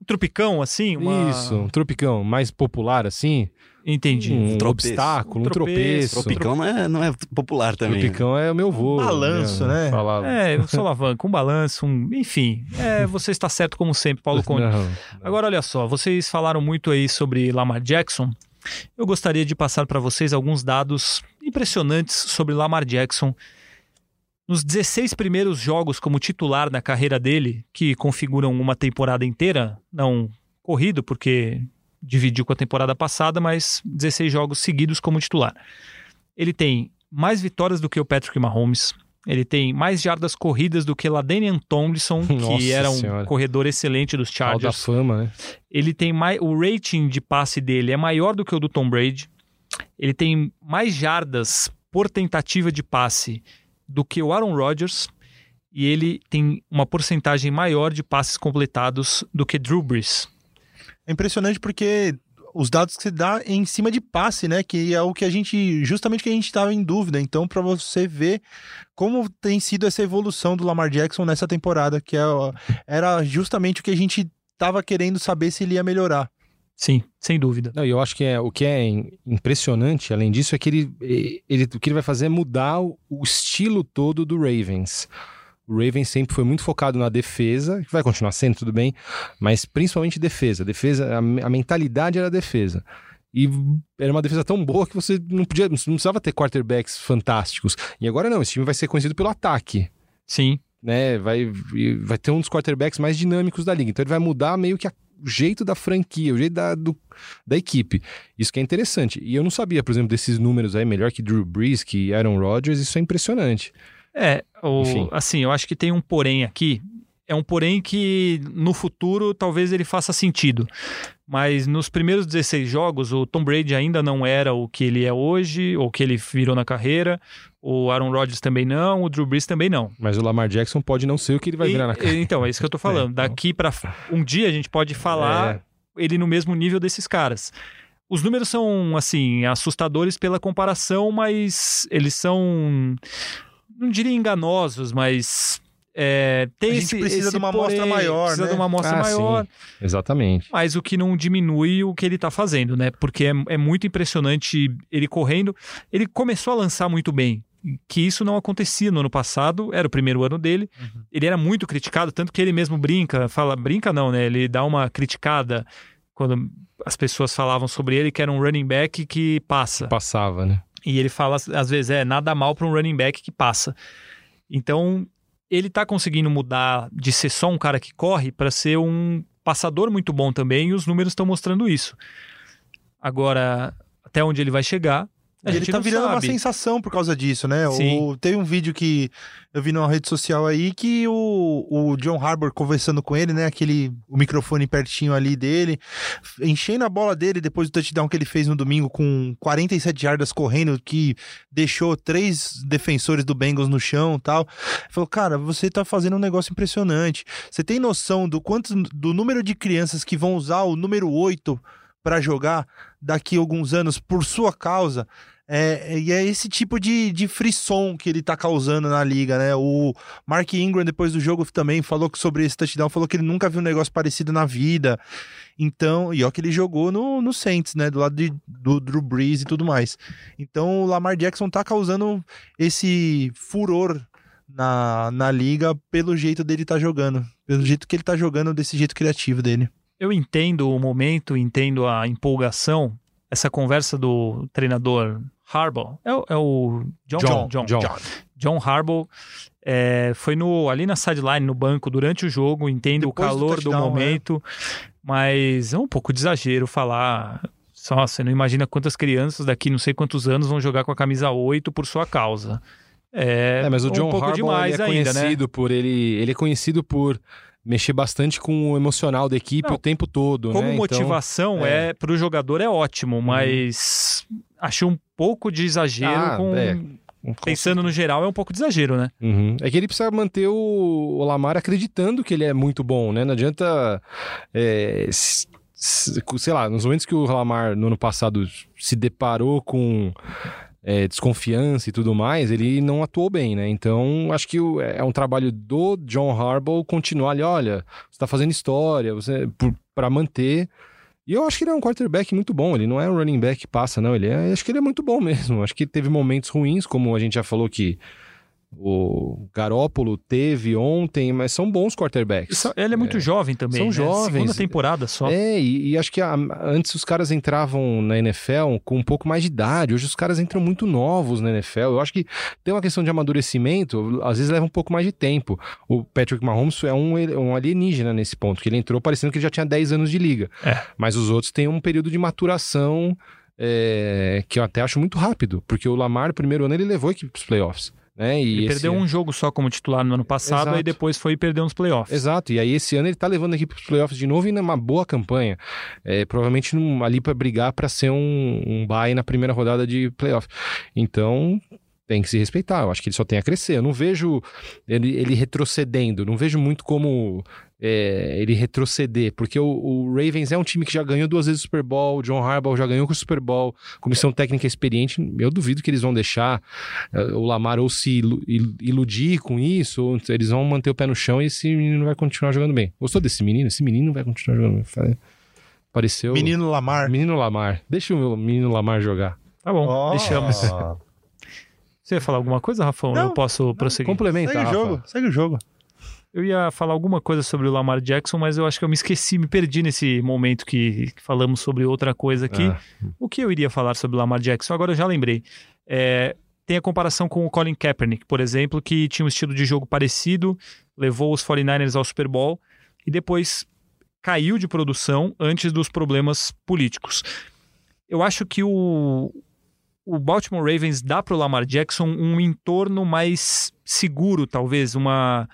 Um, um tropicão, assim? Uma... Isso, um tropicão mais popular assim, Entendi. um, tropeço. obstáculo, um Um tropeço. Tropicão não é, não é popular também. Tropicão é o meu vô. balanço, né? Falava. É, um solavanco, um balanço, um... enfim. É, você está certo como sempre, Paulo Conde. Não, não. Agora, olha só, vocês falaram muito aí sobre Lamar Jackson. Eu gostaria de passar para vocês alguns dados impressionantes sobre Lamar Jackson. Nos 16 primeiros jogos como titular na carreira dele, que configuram uma temporada inteira, não corrido, porque dividiu com a temporada passada, mas 16 jogos seguidos como titular. Ele tem mais vitórias do que o Patrick Mahomes. Ele tem mais jardas corridas do que Ladanian Tomlinson, que Nossa era um Senhora. corredor excelente dos Hall da Chargers. fama, né? Ele tem mais. O rating de passe dele é maior do que o do Tom Brady. Ele tem mais jardas por tentativa de passe do que o Aaron Rodgers. E ele tem uma porcentagem maior de passes completados do que Drew Brees. É impressionante porque os dados que você dá em cima de passe, né? Que é o que a gente, justamente que a gente estava em dúvida. Então, para você ver como tem sido essa evolução do Lamar Jackson nessa temporada, que é, era justamente o que a gente estava querendo saber se ele ia melhorar. Sim, sem dúvida. Não, e eu acho que é, o que é im- impressionante, além disso, é que ele, ele, o que ele vai fazer é mudar o, o estilo todo do Ravens. O Ravens sempre foi muito focado na defesa, que vai continuar sendo, tudo bem, mas principalmente defesa. Defesa, a, a mentalidade era defesa. E era uma defesa tão boa que você não podia, não precisava ter quarterbacks fantásticos. E agora não, esse time vai ser conhecido pelo ataque. Sim. Né, vai, vai ter um dos quarterbacks mais dinâmicos da liga. Então ele vai mudar meio que a- jeito da franquia, o jeito da, do, da equipe. Isso que é interessante. E eu não sabia, por exemplo, desses números aí, melhor que Drew Brees, que Aaron Rodgers, isso é impressionante. É, o, Enfim. assim, eu acho que tem um porém aqui. É um porém que no futuro talvez ele faça sentido. Mas nos primeiros 16 jogos, o Tom Brady ainda não era o que ele é hoje, ou o que ele virou na carreira. O Aaron Rodgers também não, o Drew Brees também não. Mas o Lamar Jackson pode não ser o que ele vai E- virar na cara. Então, é isso que eu tô falando. então. Daqui pra um dia a gente pode falar É. ele no mesmo nível desses caras. Os números são, assim, assustadores pela comparação, mas eles são, não diria enganosos, mas é, tem A gente esse, precisa esse de uma amostra maior, precisa né? de uma amostra Ah, maior, sim. Exatamente. mas o que não diminui o que ele tá fazendo, né? Porque é, é muito impressionante ele correndo. Ele começou a lançar muito bem. Que isso não acontecia no ano passado, era o primeiro ano dele. Ele era muito criticado, tanto que ele mesmo brinca, fala, brinca não, né? Ele dá uma criticada quando as pessoas falavam sobre ele que era um running back que passa. Passava, né? E ele fala, às vezes, é nada mal para um running back que passa. Então, ele tá conseguindo mudar de ser só um cara que corre para ser um passador muito bom também, e os números estão mostrando isso. Agora, até onde ele vai chegar, a E ele tá virando uma sabe. sensação por causa disso, né? Sim. O, tem um vídeo que eu vi numa rede social aí que o, o John Harbour conversando com ele, né? Aquele o microfone pertinho ali dele, enchendo a bola dele depois do touchdown que ele fez no domingo com 47 yardas correndo, que deixou três defensores do Bengals no chão e tal. Falou, cara, você tá fazendo um negócio impressionante. Você tem noção do quanto do número de crianças que vão usar o número 8 para jogar daqui a alguns anos por sua causa? É, e é esse tipo de, de frisson que ele tá causando na liga, né? O Mark Ingram, depois do jogo, também falou que sobre esse touchdown, falou que ele nunca viu um negócio parecido na vida. Então, e ó que ele jogou no, no Saints, né? Do lado de, do Drew Brees e tudo mais. Então, o Lamar Jackson tá causando esse furor na, na liga pelo jeito dele tá jogando. Pelo jeito que ele tá jogando, desse jeito criativo dele. Eu entendo o momento, entendo a empolgação. Essa conversa do treinador Harbaugh, é, o- é o John? John, John, John. John Harbaugh é, foi no, ali na sideline, no banco, durante o jogo, entendo Depois o do calor do, touchdown, momento, mas é um pouco de exagero falar. Só, você não imagina quantas crianças daqui não sei quantos anos vão jogar com a camisa 8 por sua causa. É, É, mas o um John pouco Harbaugh é ainda, né? conhecido por ele, ele é conhecido por mexer bastante com o emocional da equipe Não, o tempo todo, Como né? Então, motivação, é. é. para o jogador é ótimo, mas acho um pouco de exagero Ah, com. é. Pensando no geral, é um pouco de exagero, né? Uhum. É que ele precisa manter o, o Lamar acreditando que ele é muito bom, né? Não adianta. é, sei lá, nos momentos que o Lamar no ano passado se deparou com é, desconfiança e tudo mais, ele não atuou bem, né? Então, acho que o- é um trabalho do John Harbaugh continuar ali, olha, você tá fazendo história, você para manter. E eu acho que ele é um quarterback muito bom. Ele não é um running back passa, não. Ele é, acho que ele é muito bom mesmo. Acho que teve momentos ruins, como a gente já falou que o Garópolo teve ontem, mas são bons quarterbacks. Ele é muito jovem também. São né? jovens. Segunda temporada só. É, e, e acho que a- antes os caras entravam na NFL com um pouco mais de idade. Hoje os caras entram muito novos na NFL. Eu acho que tem uma questão de amadurecimento, às vezes leva um pouco mais de tempo. O Patrick Mahomes é um, um alienígena nesse ponto, que ele entrou parecendo que ele já tinha 10 anos de liga. É. Mas os outros têm um período de maturação é, que eu até acho muito rápido, porque o Lamar, primeiro ano, ele levou a equipe para os playoffs. Né? Ele perdeu um jogo só como titular no ano passado, Exato. e depois foi e perdeu nos playoffs. Exato, e aí esse ano ele tá levando a equipe para os playoffs de novo e numa boa campanha. É, provavelmente num- ali para brigar para ser um, um bye na primeira rodada de playoff. Então tem que se respeitar, eu acho que ele só tem a crescer. Eu não vejo ele, ele retrocedendo, não vejo muito como é, ele retroceder, porque o, o Ravens é um time que já ganhou duas vezes o Super Bowl, o John Harbaugh já ganhou com o Super Bowl, comissão técnica experiente, eu duvido que eles vão deixar eh, o Lamar ou se ilu- il- iludir com isso, ou eles vão manter o pé no chão e esse menino vai continuar jogando bem. Gostou desse menino? Esse menino vai continuar jogando bem. Pareceu... Menino Lamar. Menino Lamar. Deixa o meu menino Lamar jogar. Tá bom, Ó. deixamos. Você ia falar alguma coisa, Rafão? Não, eu posso prosseguir? Complementa, Segue o Rafa. jogo, segue o jogo. Eu ia falar alguma coisa sobre o Lamar Jackson, mas eu acho que eu me esqueci, me perdi nesse momento que, que falamos sobre outra coisa aqui. Ah, O que eu iria falar sobre o Lamar Jackson? Agora eu já lembrei. É, tem a comparação com o Colin Kaepernick, por exemplo, que tinha um estilo de jogo parecido, levou os 49ers ao Super Bowl e depois caiu de produção antes dos problemas políticos. Eu acho que o, o Baltimore Ravens dá para o Lamar Jackson um entorno mais seguro, talvez, uma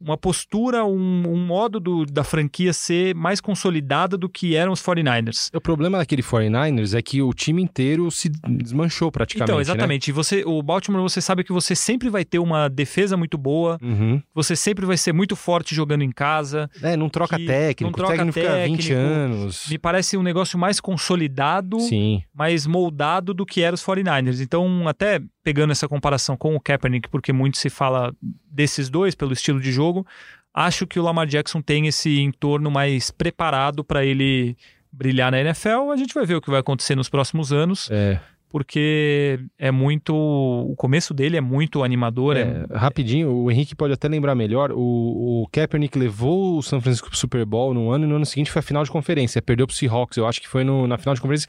uma postura, um, um modo do, da franquia ser mais consolidada do que eram os 49ers. O problema daquele 49ers é que o time inteiro se desmanchou praticamente. Então, né? exatamente. Você, o Baltimore, você sabe que você sempre vai ter uma defesa muito boa, Uhum. você sempre vai ser muito forte jogando em casa. É, não troca técnico, não troca técnico fica 20 técnico. anos. Me parece um negócio mais consolidado, Sim. mais moldado do que eram os 49ers. Então, até pegando essa comparação com o Kaepernick, porque muito se fala desses dois pelo estilo de jogo, acho que o Lamar Jackson tem esse entorno mais preparado para ele brilhar na NFL. A gente vai ver o que vai acontecer nos próximos anos, É, porque é muito. O começo dele é muito animador. é- é, rapidinho, o Henrique pode até lembrar melhor. O, o Kaepernick levou o San Francisco pro Super Bowl no ano e no ano seguinte foi a final de conferência. Perdeu pro Seahawks, eu acho que foi no- na final de conferência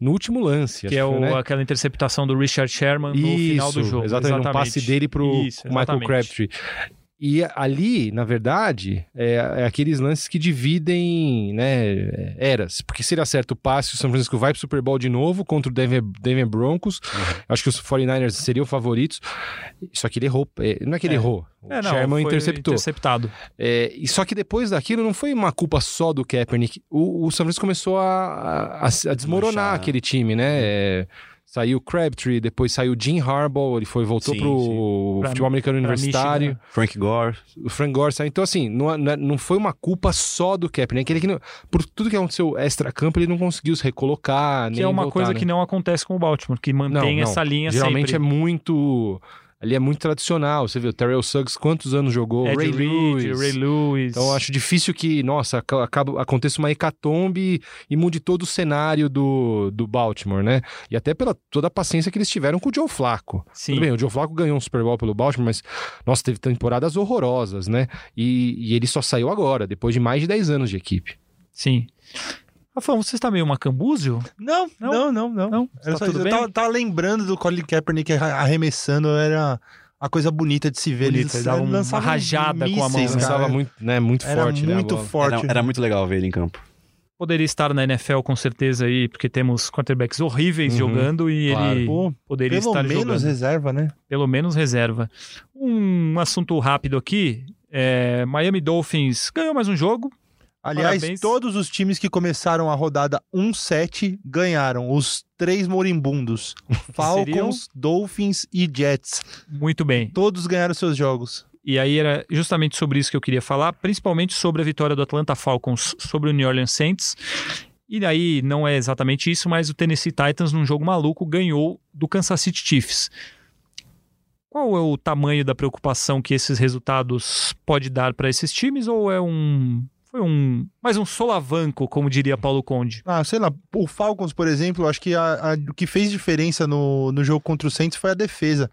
no último lance. que é foi, o- né? aquela interceptação do Richard Sherman no final do Isso, jogo. Exatamente, um passe dele pro Isso, Michael exatamente. Crabtree. E ali, na verdade, é, é aqueles lances que dividem né, eras. Porque se ele acerta o passe, o São Francisco vai pro Super Bowl de novo contra o Denver, Denver Broncos. Acho que os 49ers seriam favoritos. Só que ele errou. é, não é que ele É. errou. O É, não, Sherman interceptou. interceptado. É, e só que depois daquilo não foi uma culpa só do Kaepernick. O, o São Francisco começou a, a- a desmoronar Desmanchar. aquele time, né? É, saiu o Crabtree, depois saiu o Jim Harbaugh, ele foi, voltou Sim, pro sim. Pra- futebol americano pra universitário. Michigan. Frank Gore. O Frank Gore saiu. Então, assim, não, não- não foi uma culpa só do Kaepernick. Ele que não- por tudo que aconteceu extra-campo, ele não conseguiu se recolocar, Que nem é uma voltar, coisa né? que não acontece com o Baltimore, que mantém Não, não. essa linha Geralmente sempre. é muito... Ali é muito tradicional. Você o Terrell Suggs, quantos anos jogou? Ed Ray Reed, Lewis. Ray Lewis. Então eu acho difícil que, nossa, aca- acaba, aconteça uma hecatombe e mude todo o cenário do, do Baltimore, né? E até pela toda a paciência que eles tiveram com o Joe Flacco. Sim. Tudo bem, o Joe Flacco ganhou um Super Bowl pelo Baltimore, mas, nossa, teve temporadas horrorosas, né? E, e ele só saiu agora, depois de mais de 10 anos de equipe. Sim. Rafael, você está meio macambúzio? Não, Não? não, não, não. Não? Era Tá só tudo bem? Eu tava, tava lembrando do Colin Kaepernick arremessando, era a coisa bonita de se ver. Bonito, ele dava uma rajada com a mão, mísseis, né? cara. Lançava muito, né, muito Era forte, né, muito bola. forte. Era, era muito legal ver ele em campo. Poderia estar na NFL com certeza aí, porque temos quarterbacks horríveis Uhum, jogando e claro. ele Pô, poderia pelo estar menos jogando. reserva, né? Pelo menos reserva. Um assunto rápido aqui. é, Miami Dolphins ganhou mais um jogo. Aliás, Parabéns. todos os times que começaram a rodada 1-7 ganharam. Os três moribundos. Falcons, Seriam? Dolphins e Jets. Muito bem. Todos ganharam seus jogos. E aí era justamente sobre isso que eu queria falar, principalmente sobre a vitória do Atlanta Falcons sobre o New Orleans Saints. E daí não é exatamente isso, mas o Tennessee Titans, num jogo maluco, ganhou do Kansas City Chiefs. Qual é o tamanho da preocupação que esses resultados pode dar para esses times ou é um foi um mais um solavanco, como diria Paulo Conde? Ah, sei lá, o Falcons, por exemplo, acho que a- a- o que fez diferença no, no jogo contra o Saints foi a defesa.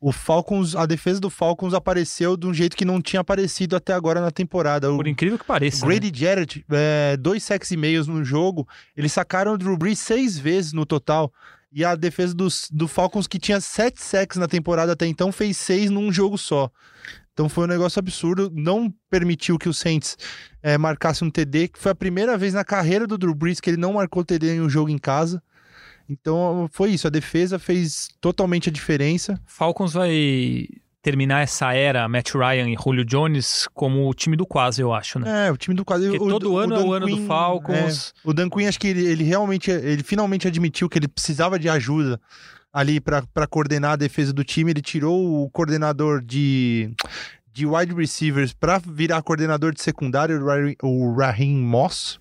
O Falcons, a defesa do Falcons apareceu de um jeito que não tinha aparecido até agora na temporada. O Por incrível que pareça. né? Grady Jarrett, é, dois sacks e meios no jogo, eles sacaram o Drew Brees seis vezes no total. E a defesa dos, do Falcons, que tinha sete sacks na temporada até então, fez seis num jogo só. Então foi um negócio absurdo. Não permitiu que o Saints é, marcasse um TD, que foi a primeira vez na carreira do Drew Brees que ele não marcou TD em um jogo em casa. Então foi isso. A defesa fez totalmente a diferença. Falcons vai terminar essa era Matt Ryan e Julio Jones como o time do quase, eu acho, né? É, o time do quadro. Porque todo ano é o ano do Falcons. O Dan Quinn, acho que ele, ele realmente, ele finalmente admitiu que ele precisava de ajuda ali para coordenar a defesa do time. Ele tirou o coordenador de, de wide receivers para virar coordenador de secundário, o Raheem- Moss.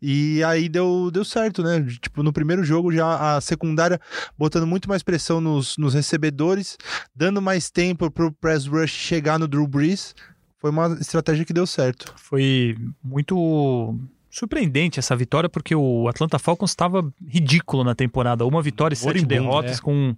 E aí deu, deu certo, né? Tipo, no primeiro jogo já a secundária botando muito mais pressão nos, nos recebedores, dando mais tempo pro press rush chegar no Drew Brees. Foi uma estratégia que deu certo. Foi muito surpreendente essa vitória, porque o Atlanta Falcons estava ridículo na temporada. Uma vitória e sete derrotas é. com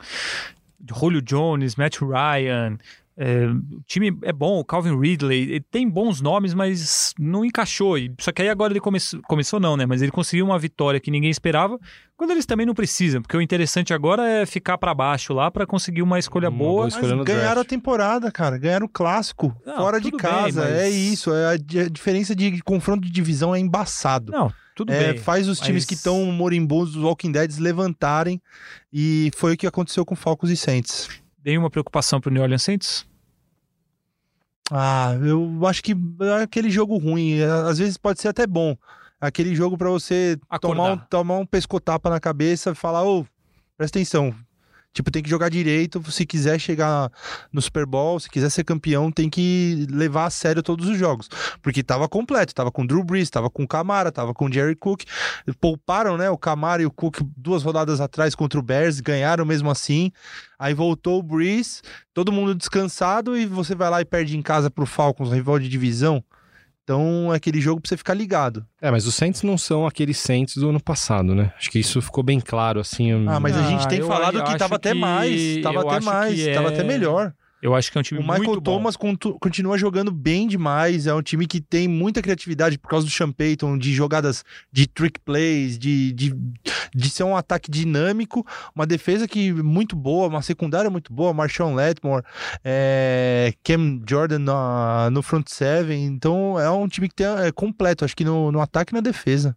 Julio Jones, Matt Ryan, É, o time é bom, o Calvin Ridley, ele tem bons nomes, mas não encaixou. Só que aí agora ele começou, começou não, né? Mas ele conseguiu uma vitória que ninguém esperava, quando eles também não precisam, porque o interessante agora é ficar pra baixo lá pra conseguir uma escolha Uma boa. boa Mas escolha ganharam draft. a temporada, cara. Ganharam o clássico. Não, fora de tudo bem, casa. mas- É isso. É a, di- a diferença de confronto de divisão é embaçado. Não, tudo É, bem. faz os times mas- que estão moribundos dos Walking Dead levantarem. E foi o que aconteceu com Falcons e Saints. Nenhuma preocupação pro New Orleans Saints? Ah, eu acho que é aquele jogo ruim. é, Às vezes pode ser até bom. Aquele jogo pra você tomar um, tomar um pescotapa na cabeça e falar, ô, presta atenção. Tipo, tem que jogar direito. Se quiser chegar no Super Bowl, se quiser ser campeão, tem que levar a sério todos os jogos. Porque tava completo. Tava com Drew Brees, tava com Camara, tava com Jerry Cook. Pouparam, né? O Camara e o Cook duas rodadas atrás contra o Bears, ganharam mesmo assim. Aí voltou o Brees, todo mundo descansado e você vai lá e perde em casa pro Falcons, rival de divisão. Então é aquele jogo pra você ficar ligado. É, mas os Saints não são aqueles Saints do ano passado, né? Acho que isso ficou bem claro, assim. Ah, mas a Ah, gente tem eu falado que tava até que- mais, tava eu até mais, tava é- até melhor. Eu acho que é um time O Michael muito bom. Thomas continua jogando bem demais. É um time que tem muita criatividade por causa do Sean Payton, de jogadas de trick plays, de, de, de ser um ataque dinâmico. Uma defesa que muito boa, uma secundária muito boa. Marshawn Letmore, é, Cam Jordan na- no front seven. Então é um time que tem, é completo, acho que no, no ataque e na defesa.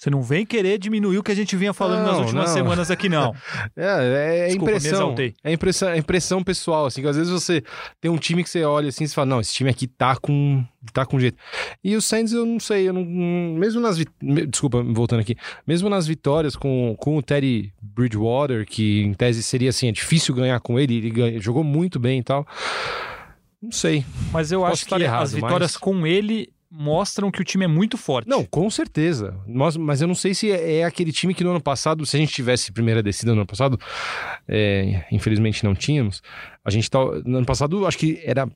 Você não vem querer diminuir o que a gente vinha falando nas Não, últimas não. semanas aqui, não. É, é Desculpa, me impressão. exaltei. É impressão, é impressão pessoal, assim, que às vezes você tem um time que você olha assim e fala, não, esse time aqui tá com, tá com jeito. E o Saints, eu não sei, eu não, mesmo nas, desculpa, voltando aqui, mesmo nas vitórias com, com o Teddy Bridgewater, que em tese seria assim, é difícil ganhar com ele, ele ganha- jogou muito bem e tal. Não sei. Mas eu Posso acho que errado, as vitórias mas- com ele mostram que o time é muito forte. Não, com certeza. Mas, mas eu não sei se é, é aquele time que no ano passado, se a gente tivesse primeira descida no ano passado, é, infelizmente não tínhamos. A gente tá. No ano passado, acho que era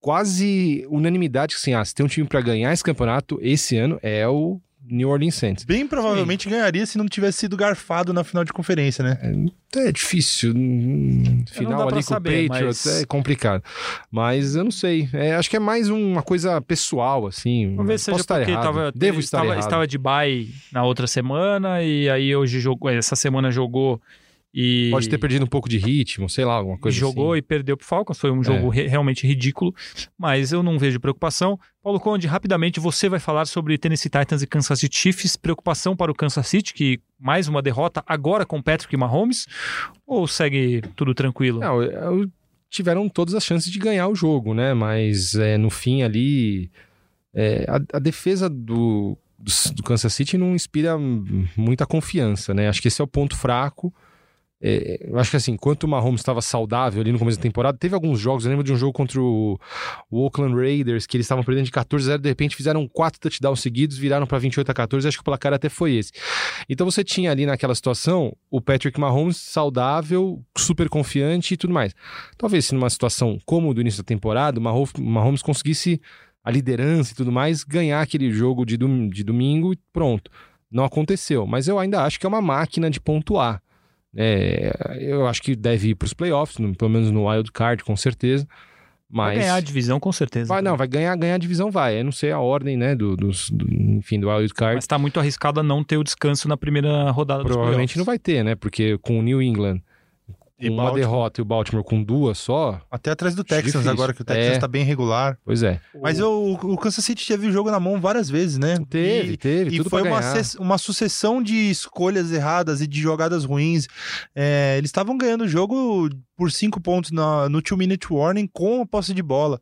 quase unanimidade que assim, ah, se tem um time pra ganhar esse campeonato esse ano é o New Orleans Saints. Bem provavelmente ganharia se não tivesse sido garfado na final de conferência, né? É difícil. hum, Final ali com saber, o Patriots mas- é complicado. Mas eu não sei. É, acho que é mais uma coisa pessoal, assim. Vamos ver se Posso seja porque errado. tava, Devo estar estava, errado. estava de bye na outra semana e aí hoje jogou, essa semana jogou e Pode ter perdido um pouco de ritmo, sei lá, alguma coisa jogou assim. e perdeu pro Falcons. Foi um jogo re- realmente ridículo, mas eu não vejo preocupação. Paulo Conde, rapidamente você vai falar sobre Tennessee Titans e Kansas City Chiefs. Preocupação para o Kansas City, que mais uma derrota agora com Patrick Mahomes, ou segue tudo tranquilo? Não, eu- tiveram todas as chances de ganhar o jogo, né? Mas é, no fim ali, é, a, a defesa do, do, do Kansas City não inspira muita confiança, né? Acho que esse é o ponto fraco. É, eu acho que assim, enquanto o Mahomes estava saudável ali no começo da temporada, teve alguns jogos, eu lembro de um jogo contra o, o Oakland Raiders, que eles estavam perdendo de 14 a 0, de repente fizeram quatro touchdowns seguidos, viraram para 28 a 14, acho que o placar até foi esse. Então você tinha ali naquela situação o Patrick Mahomes saudável, super confiante e tudo mais. Talvez se numa situação como do início da temporada, o Mahomes, Mahomes conseguisse a liderança e tudo mais, ganhar aquele jogo de, dom- de domingo e pronto. Não aconteceu, mas eu ainda acho que é uma máquina de pontuar. É, eu acho que deve ir para os playoffs, no- pelo menos no wild card, com certeza. Vai Mas ganhar a divisão com certeza. vai, não, vai ganhar, ganhar a divisão, vai. Eu não sei a ordem, né, do, dos, do- enfim, do wild card. Mas tá muito arriscado a não ter o descanso na primeira rodada Provavelmente não vai ter, né? Porque com o New England, E uma Baltimore. derrota e o Baltimore com duas só, Até atrás do Acho Texans difícil. agora, que o Texans É. tá bem regular. pois é. Mas eu- o Kansas City teve o jogo na mão várias vezes, né? Teve, E- teve, E tudo foi uma, uma sucessão de escolhas erradas e de jogadas ruins. É, eles estavam ganhando o jogo por cinco pontos na- no two-minute warning com a posse de bola.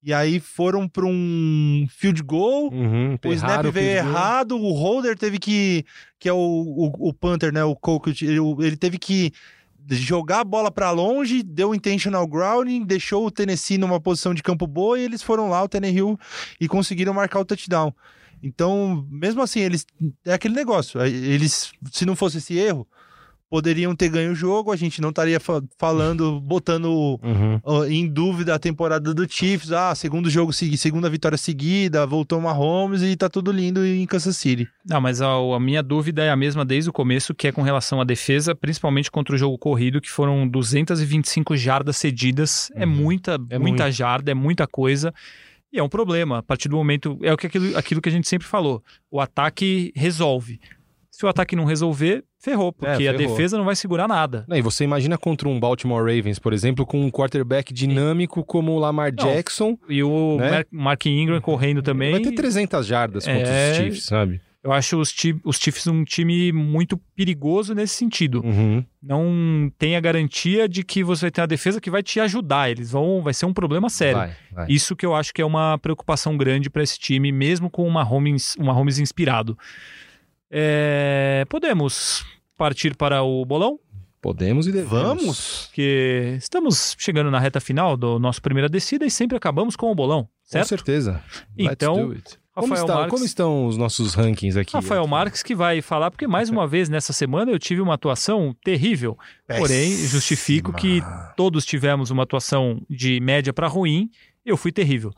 E aí foram para um field goal. Uhum, O snap veio goal. errado, o holder teve que. Que é o, o, o punter, né? O Colquitt, ele, ele teve que jogar a bola pra longe, deu intentional grounding, deixou o Tennessee numa posição de campo boa e eles foram lá, o Tannehill, e conseguiram marcar o touchdown. Então, mesmo assim, eles. É aquele negócio. Eles, se não fosse esse erro, poderiam ter ganho o jogo, a gente não estaria fa- falando, botando Uhum. ó, em dúvida a temporada do Chiefs. Ah, segundo jogo, segunda vitória seguida, voltou uma Mahomes e tá tudo lindo em Kansas City. Não, mas a, a minha dúvida é a mesma desde o começo, que é com relação à defesa, principalmente contra o jogo corrido, que foram 225 jardas cedidas. É Uhum. muita, É muita muito. jarda, é muita coisa. E é um problema. A partir do momento. É o que aquilo, aquilo que a gente sempre falou. O ataque resolve. Se o ataque não resolver, ferrou, porque a É, ferrou. defesa não vai segurar nada. Não, e você imagina contra um Baltimore Ravens, por exemplo, com um quarterback dinâmico como o Lamar Não, Jackson, E o Né? Mar- Mark Ingram correndo também. vai ter 300 jardas contra É. os Chiefs, sabe? Eu acho os, os Chiefs um time muito perigoso nesse sentido. Uhum. Não tem a garantia de que você vai ter uma defesa que vai te ajudar. Eles vão. Vai ser um problema sério. Vai, vai. Isso que eu acho que é uma preocupação grande para esse time, mesmo com uma Holmes, uma Holmes inspirado. É, podemos partir para o bolão? Podemos e devemos. Vamos? Porque estamos chegando na reta final do nosso primeira descida e sempre acabamos com o bolão, Com certo? certeza. Let's Então, do it. Como, Rafael está- Marques, como estão os nossos rankings aqui? Rafael Marques que vai falar, porque mais uma vez nessa semana eu tive uma atuação terrível. Porém, justifico que todos tivemos uma atuação de média para ruim, eu fui terrível.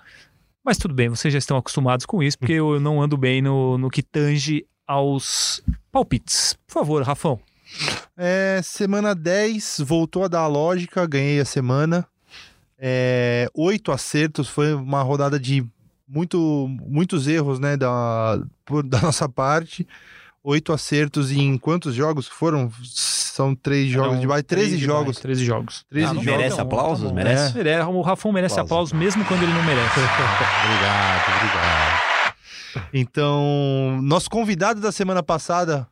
Mas tudo bem, vocês já estão acostumados com isso, porque eu não ando bem no, no que tange aos palpites. Por favor, Rafão. É, semana 10, voltou a dar a lógica, ganhei a semana. É, oito acertos, foi uma rodada de muito, muitos erros né, da, por- da nossa parte. Oito acertos em quantos jogos foram? São três jogos Eram de base, 13 três de jogos. base, 13 jogos. 13 Ah, não jogos. merece tá bom, aplausos? tá bom. Merece? Mere- O Rafão merece Aplausos. aplausos mesmo quando ele não merece. Obrigado, obrigado. Então, nosso convidado da semana passada,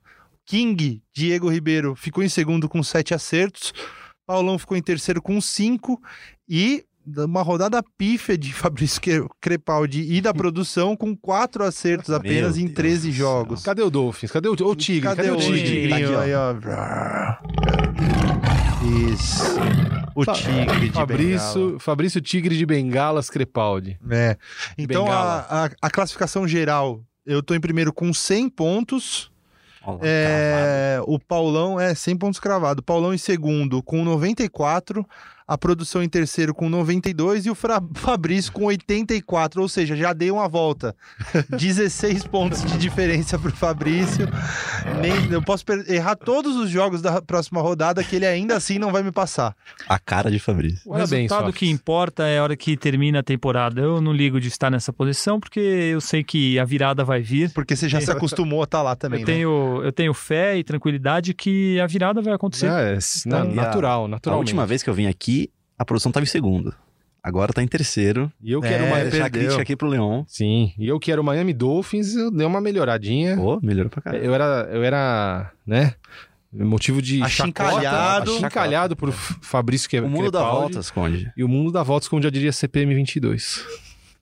King Diego Ribeiro, ficou em segundo com sete acertos. Paulão ficou em terceiro com cinco. E uma rodada pífia de Fabrício Cre- Crepaldi e da produção com quatro acertos apenas Meu em Deus 13 do jogos. Cadê o Dolphins? Cadê o, o Tigre? Cadê, o Tigre? tigrinho aí, ó? Isso. O Fa- tigre de Fabrício, Fabrício Tigre de Bengalas Crepaldi. É. Então, Bengala. a, a, a classificação geral, eu tô em primeiro com 100 pontos. Olha lá, cravado. É, o Paulão é 100 pontos cravado. Paulão em segundo com 94. A produção em terceiro com 92 e o Fra- Fabrício com 84, ou seja, já dei uma volta. 16 pontos de diferença pro Fabrício. Nem, eu posso errar todos os jogos da próxima rodada que ele ainda assim não vai me passar. A cara de Fabrício. O Parabéns, resultado que importa é a hora que termina a temporada. Eu não ligo de estar nessa posição, porque eu sei que a virada vai vir. Porque você já se acostumou a estar lá também, eu, né? tenho, eu tenho fé e tranquilidade que a virada vai acontecer. É, na- Então, a- natural, A naturalmente. última vez que eu vim aqui, a produção tava em segundo. Agora tá em terceiro. E eu É, quero uma... Vou deixar perdeu. crítica aqui pro Leon. Sim, e eu quero o Miami Dolphins, eu dei uma melhoradinha. Pô, melhorou pra caralho. Eu era, eu era, né, motivo de Achincalhado. chacota, achincalhado por Fabrício que O mundo Crepaldi. voltas, Conde. E o mundo dá voltas, como já diria CPM 22.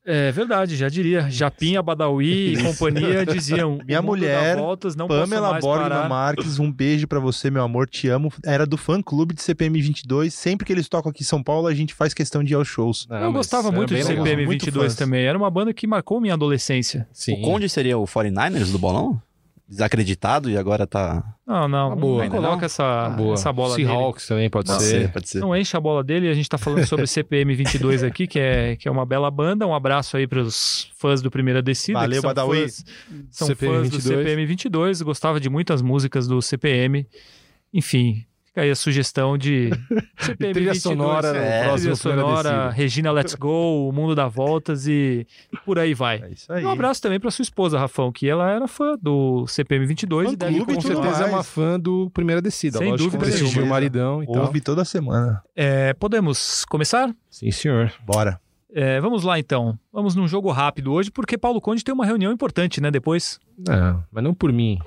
É verdade, já diria. Japinha, Badawi e companhia diziam. Minha "O mundo mulher, voltas, não Pamela parar. Marques, um beijo pra você, meu amor, te amo. Era do fã clube de CPM 22. Sempre que eles tocam aqui em São Paulo, a gente faz questão de ir aos shows. Eu gostava muito de legal. CPM Muito 22 fãs. também. Era uma banda que marcou minha adolescência. Sim. O Conde seria o 49ers do bolão? Desacreditado e agora tá. Não, não. Uma boa, não coloca não? essa, boa. essa bola dele. Seahawks também pode Pode ser. ser, pode ser. Não enche a bola dele. A gente tá falando sobre CPM 22 aqui, que é, que é uma bela banda. Um abraço aí pros fãs do Primeira Descida. Valeu, que são Badawi. fãs, são CPM fãs do 22. CPM 22. Gostava de muitas músicas do CPM. Enfim, fica aí a sugestão de CPM Trilha 22. sonora no é, próximo trilha sonora. Regina Let's Go, O Mundo dá Voltas e por aí vai. É isso aí. E um abraço também pra sua esposa, Rafão, que ela era fã do CPM 22 e Fã deve clube Com certeza é uma fã do Primeira Descida. Sem lógico, dúvida prestigia o nenhuma. maridão e tal. Ouve toda semana. É, podemos começar? Sim, senhor. Bora. É, vamos lá então. Vamos num jogo rápido hoje, porque Paulo Conde tem uma reunião importante, né? Depois. Não, mas não por mim.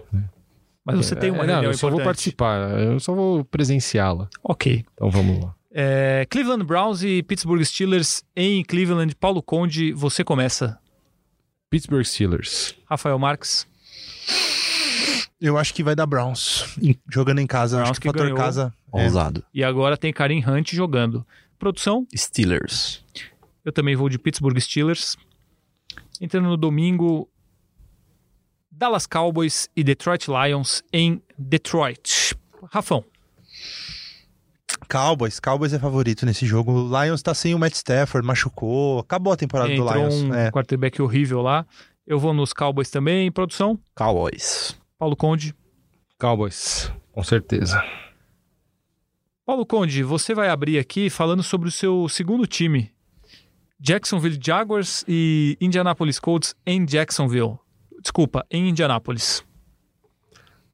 Mas você tem uma É, não, reunião eu só vou participar, eu só vou presenciá-la. Ok. Então vamos lá. É, Cleveland Browns e Pittsburgh Steelers em Cleveland. Paulo Conde, você começa. Pittsburgh Steelers. Rafael Marques. Eu acho que vai dar Browns. Jogando em casa. Browns acho que o que fator ganhou. casa. é. Ousado. E agora tem Karim Hunt jogando. Produção, Steelers. eu também vou de Pittsburgh Steelers. Entrando no domingo, Dallas Cowboys e Detroit Lions em Detroit. Rafão. Cowboys, Cowboys é favorito nesse jogo. O Lions tá sem o Matt Stafford, machucou. Acabou a temporada do Entrou Lions. um É. quarterback horrível lá. Eu vou nos Cowboys também. Produção, Cowboys. Paulo Conde. Cowboys, com certeza. Paulo Conde, você vai abrir aqui falando sobre o seu segundo time. Jacksonville Jaguars e Indianapolis Colts em Jacksonville. Desculpa, em Indianapolis.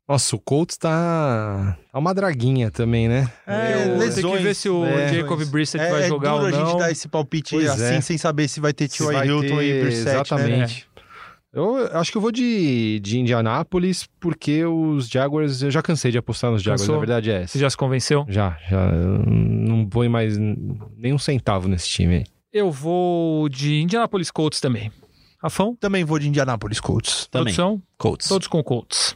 Nossa, o Colts tá, tá uma draguinha também, né? É, Eu lesões, tenho que ver se o é. Jacob Brissett É, vai é jogar duro ou a gente não. dar esse palpite Pois assim, é. sem saber se vai ter vai Hilton ter- e Brissett, né? Exatamente. Eu acho que eu vou de, de Indianápolis, porque os Jaguars, eu já cansei de apostar nos Jaguars, Cansou? na verdade é Você essa. já se convenceu? Já, já. Não põe mais nem um centavo nesse time aí. Eu vou de Indianapolis Colts também. Rafão, Também vou de Indianapolis Colts. Também. produção, Colts. todos com Colts.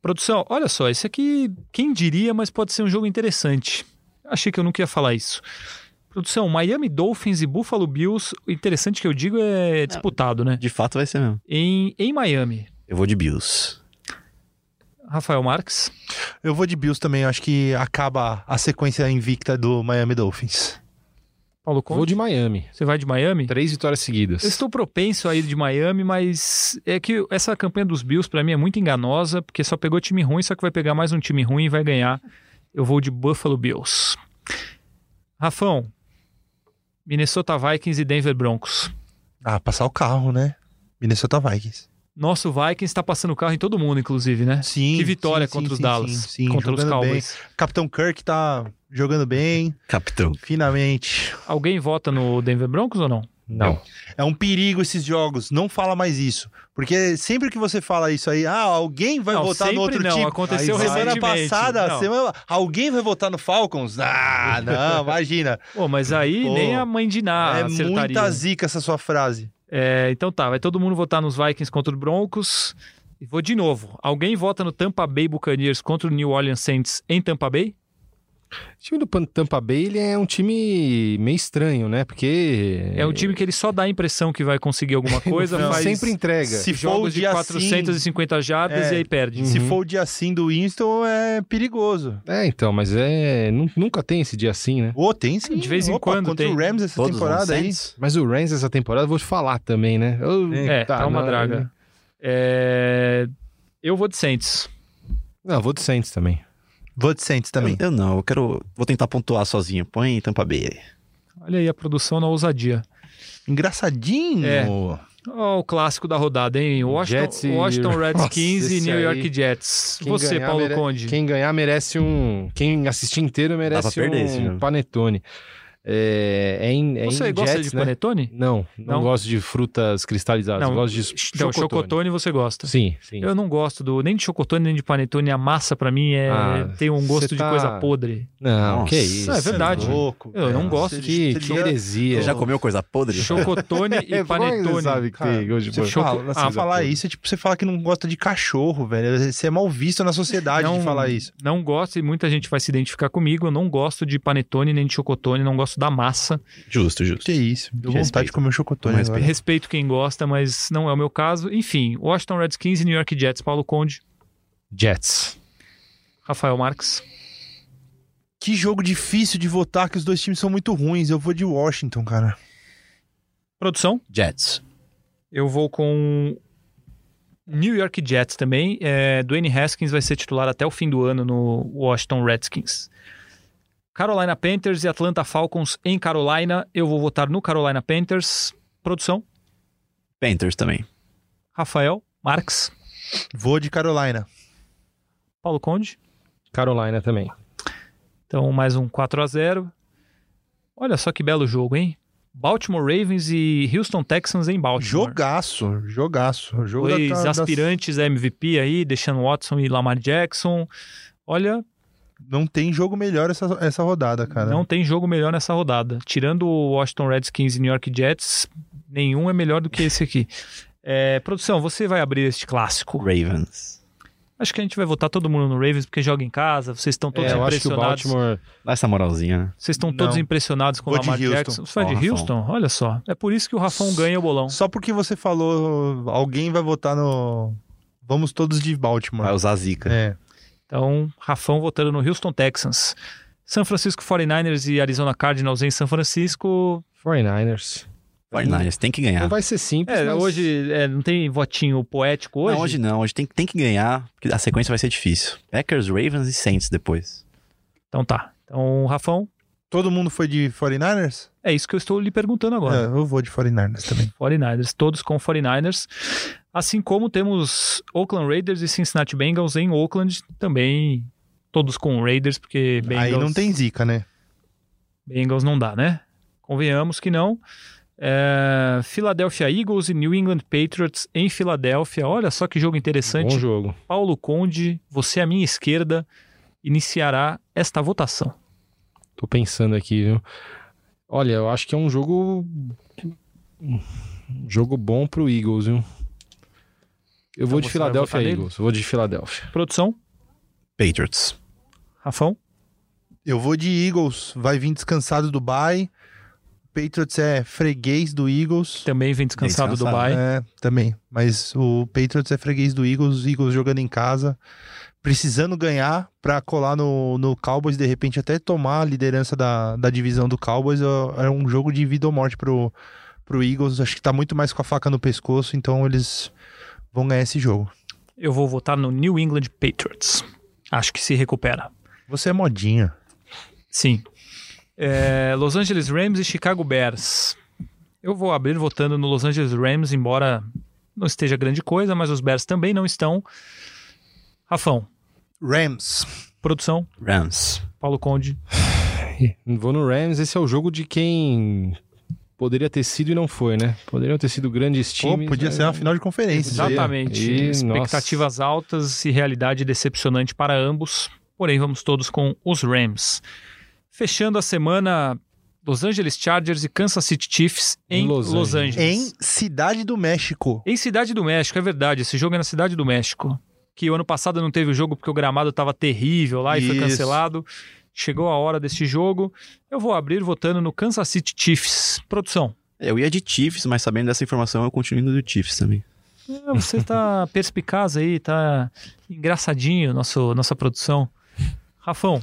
Produção, olha só, esse aqui, quem diria, mas pode ser um jogo interessante. Achei que eu nunca ia falar isso. Produção, Miami Dolphins e Buffalo Bills, o interessante que eu digo é disputado, né? De fato vai ser mesmo. Em, em Miami. Eu vou de Bills. Rafael Marques, Eu vou de Bills também, acho que acaba a sequência invicta do Miami Dolphins. Paulo Conde, Vou de Miami. você vai de Miami? Três vitórias seguidas. Eu estou propenso a ir de Miami, mas é que essa campanha dos Bills pra mim é muito enganosa, porque só pegou time ruim, só que vai pegar mais um time ruim e vai ganhar. Eu vou de Buffalo Bills. Rafão, Minnesota Vikings e Denver Broncos. Ah, passar o carro, né? Minnesota Vikings. Nosso Vikings está passando o carro em todo mundo, inclusive, né? Sim. que vitória sim, contra sim, os sim, Dallas, sim, sim, contra os jogando bem. Cowboys. Capitão Kirk tá jogando bem, Capitão. finamente. Alguém vota no Denver Broncos ou não? Não. É um perigo esses jogos, não fala mais isso. Porque sempre que você fala isso aí, ah, alguém vai Não, votar no outro não, time. aconteceu Aí, semana passada, Não. semana... alguém vai votar no Falcons? Ah, não, imagina. Pô, mas aí Pô, nem a mãe de Ná é acertaria. muita zica essa sua frase. É, então tá, vai todo mundo votar nos Vikings contra os Broncos. E vou de novo. Alguém vota no Tampa Bay Buccaneers contra o New Orleans Saints em Tampa Bay? O time do Pan- Tampa Bay ele é um time meio estranho, né? Porque. É um time que ele só dá a impressão que vai conseguir alguma coisa, faz sempre entrega. Se for o jogos de dia 450 jardas É. e aí perde. Se Uhum. for o dia assim do Winston, é perigoso. É, então, mas é. nu- Nunca tem esse dia assim, né? Ô, tem sim. De vez em Opa, quando contra tem. o Rams essa Todos temporada aí. Mas o Rams essa temporada, eu vou te falar também, né? Eu- É, tá, uma não, draga. É, Eu vou de Saints. Não, eu vou de Saints também. Vou de Saints também. Eu, eu não, eu quero. Vou tentar pontuar sozinho. Põe Tampa Bay aí. Olha aí a produção na ousadia. Engraçadinho. É. Ó, o clássico da rodada, hein? Washington, Jets e- Washington Redskins Nossa, e New aí. York Jets. Quem Você, ganhar Paulo mere- Conde. Quem ganhar merece um. Quem assistir inteiro merece perder um jogo. É, é em, é Você em gosta Jets, de né? panetone? Não, não, Não? gosto de frutas cristalizadas. Não, gosto de Então, chocotone. chocotone você gosta. Sim, sim. Eu não gosto do nem de chocotone nem de panetone. A massa pra mim é Ah, tem um gosto cê de tá- coisa podre. Não, Nossa. que isso. Não, é verdade. Louco, Eu não gosto Você- Que, heresia. Você já comeu coisa podre? Chocotone e É, panetone. você sabe que tem hoje. Você fala, Ah, você falar pô. isso é tipo você falar que não gosta de cachorro, velho. Você é mal visto na sociedade de falar isso. Não gosto e muita gente vai se identificar comigo. Eu não gosto de panetone nem de chocotone. Não gosto da massa. Justo, justo. Que isso. Deu Que vontade respeito. de comer um chocotone agora. Respeito quem gosta, mas não é o meu caso. Enfim, Washington Redskins e New York Jets. Paulo Conde, Jets. Rafael Marques. Que jogo difícil de votar, que os dois times são muito ruins. Eu vou de Washington, cara. Produção. Jets. Eu vou com New York Jets também. É, Dwayne Haskins vai ser titular até o fim do ano no Washington Redskins. Carolina Panthers e Atlanta Falcons em Carolina. Eu vou votar no Carolina Panthers. Produção. Panthers também. Rafael Marques. Vou de Carolina. Paulo Conde. Carolina também. Então, mais um 4 a 0 Olha só que belo jogo, hein? Baltimore Ravens e Houston Texans em Baltimore. Jogaço, jogaço. Jogo Dois da- da- aspirantes a MVP aí, Deshaun Watson e Lamar Jackson. Olha, Não tem jogo melhor essa, essa rodada, cara. não tem jogo melhor nessa rodada. Tirando o Washington Redskins e New York Jets, nenhum é melhor do que esse aqui. É, produção, você vai abrir este clássico. Ravens. Acho que a gente vai votar todo mundo no Ravens porque joga em casa, vocês estão todos É, eu acho que o impressionados. Baltimore. Dá essa moralzinha, né? Vocês estão todos Não. impressionados com o Vou Lamar Houston. Jackson. Você vai de Rafão. Houston? Olha só. É por isso que o Rafão ganha o bolão. Só porque você falou, alguém vai votar no. Vamos todos de Baltimore. Vai usar a zica. É. Então, Rafão votando no Houston Texans. São Francisco 49ers e Arizona Cardinals em São Francisco. 49ers. 49ers tem que ganhar. Não vai ser simples, É, mas... hoje é, não tem votinho poético hoje? Não, hoje não. Hoje tem, tem que ganhar, porque a sequência vai ser difícil. Packers, Ravens e Saints depois. Então tá. Então, Rafão, Todo mundo foi de 49ers? é isso que eu estou lhe perguntando agora. É, eu vou de 49ers também. 49ers, todos com 49ers. Assim como temos Oakland Raiders e Cincinnati Bengals em Oakland, também todos com Raiders, porque Bengals, Aí não tem zica, né? Bengals não dá, né? Convenhamos que não. É, Philadelphia Eagles e New England Patriots em Filadélfia. Olha só que jogo interessante. Bom jogo. Paulo Conde, você à minha esquerda, iniciará esta votação. Tô pensando aqui, viu? Olha, eu acho que é um jogo. Um jogo bom pro Eagles, viu? Eu vou Então de Philadelphia votar nele? Eagles. Vou de Philadelphia. Produção, Patriots. Rafão. Eu vou de Eagles. Vai vir descansado do bye. Patriots é freguês do Eagles. Também vem descansado do descansado. Dubai. É, também. Mas o Patriots é freguês do Eagles. Eagles jogando em casa. Precisando ganhar pra colar no, no Cowboys. De repente até tomar a liderança da, da divisão do Cowboys. É é um jogo de vida ou morte pro, pro Eagles. Acho que tá muito mais com a faca no pescoço. Então eles vão ganhar esse jogo. Eu vou votar no New England Patriots. Acho que se recupera. Você é modinha. Sim. É, Los Angeles Rams e Chicago Bears. Eu vou abrir votando no Los Angeles Rams, embora não esteja grande coisa, mas os Bears também não estão. Rafão, Rams. produção, Rams. Paulo Conde. Vou no Rams. Esse é o jogo de quem poderia ter sido e não foi, né? Poderiam ter sido grandes Pô, times. podia mas- ser uma final de conferência. Exatamente. E, Expectativas altas e realidade decepcionante para ambos. Porém, vamos todos com os Rams. Fechando a semana, Los Angeles Chargers e Kansas City Chiefs em Los, Los Angeles. Em Cidade do México. Em Cidade do México, é verdade. Esse jogo é na Cidade do México. Que o ano passado não teve o jogo porque o gramado estava terrível lá e foi Isso. cancelado. Chegou a hora desse jogo. Eu vou abrir votando no Kansas City Chiefs. Produção. Eu ia de Chiefs, mas sabendo dessa informação, eu continuo indo do Chiefs também. Ah, Você tá perspicaz aí, tá engraçadinho nosso, nossa produção. Rafão.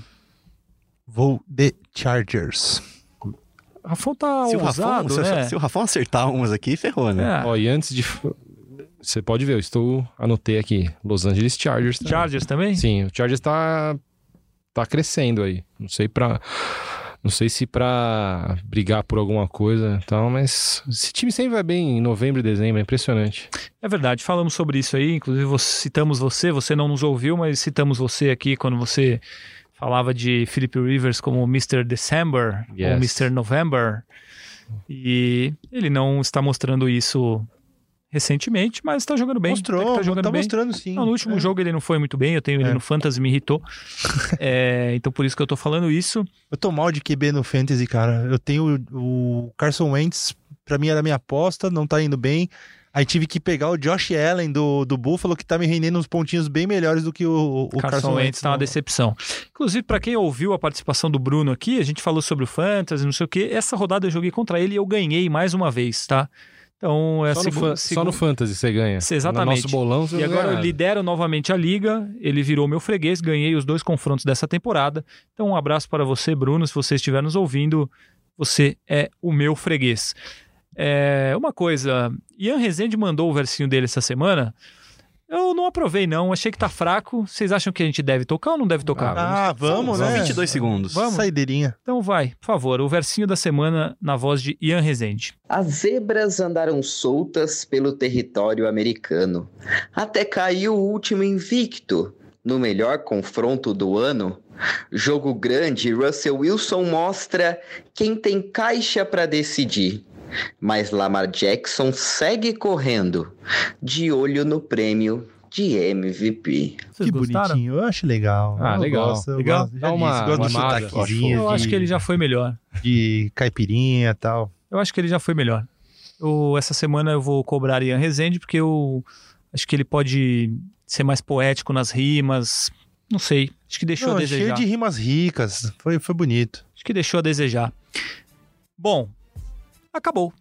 Vou de Chargers. Rafão tá se, o ousado, Rafão, se, né? se o Rafão acertar umas aqui, ferrou, né? É, Ó, e antes de. Você pode ver, eu estou. Anotei aqui. Los Angeles Chargers. também. Chargers também? Sim, o Chargers tá. Tá crescendo aí. Não sei pra. Não sei se pra brigar por alguma coisa e tal, mas esse time sempre vai bem em novembro e dezembro, é impressionante. É verdade, falamos sobre isso aí, inclusive citamos você, você não nos ouviu, mas citamos você aqui quando você falava de Philip Rivers como Mr. December ou Yes. Mr. November. E ele não está mostrando isso recentemente, mas está jogando bem. Mostrou, que tá jogando tá bem. mostrando sim. Não, no último É. jogo ele não foi muito bem, eu tenho ele É. no Fantasy, me irritou. É, então por isso que eu tô falando isso. Eu tô mal de QB no Fantasy, cara. Eu tenho o Carson Wentz, pra mim era minha aposta, não tá indo bem. Aí tive que pegar o Josh Allen do, do Buffalo, que tá me rendendo uns pontinhos bem melhores do que o, o Carson, Wentz tá uma no- decepção. Inclusive, para quem ouviu a participação do Bruno aqui, a gente falou sobre o Fantasy, não sei o quê. Essa rodada eu joguei contra ele e eu ganhei mais uma vez, tá? Então, é Só, no, só no Fantasy você ganha. Exatamente. No nosso bolão você E agora ganha eu lidero novamente a liga, ele virou meu freguês, ganhei os dois confrontos dessa temporada. Então, um abraço para você, Bruno, se você estiver nos ouvindo, você é o meu freguês. É, uma coisa, Ian Rezende mandou o versinho dele essa semana. Eu não aprovei, não. Achei que tá fraco. Vocês acham que a gente deve tocar ou não deve tocar? Ah, vamos, São né? 22 segundos. Vamos. Saideirinha. Então vai, por favor, o versinho da semana na voz de Ian Rezende. As zebras andaram soltas pelo território americano, até caiu o último invicto no melhor confronto do ano. Jogo grande, Russell Wilson mostra quem tem caixa para decidir. Mas Lamar Jackson segue correndo, de olho no prêmio de MVP. Vocês que gostaram? bonitinho. Eu acho legal. Ah, Eu legal. Gosto, eu Legal? gosto. Já Dá uma disse, gosto do animada, sotaquezinho. Eu acho que ele já foi melhor. De caipirinha e tal. Eu acho que ele já foi melhor. Eu, essa semana eu vou cobrar Ian Rezende porque eu acho que ele pode ser mais poético nas rimas. Não sei. Acho que deixou Não, a cheio desejar. de rimas ricas. Foi, foi bonito. Acho que deixou a desejar. Bom, acabou.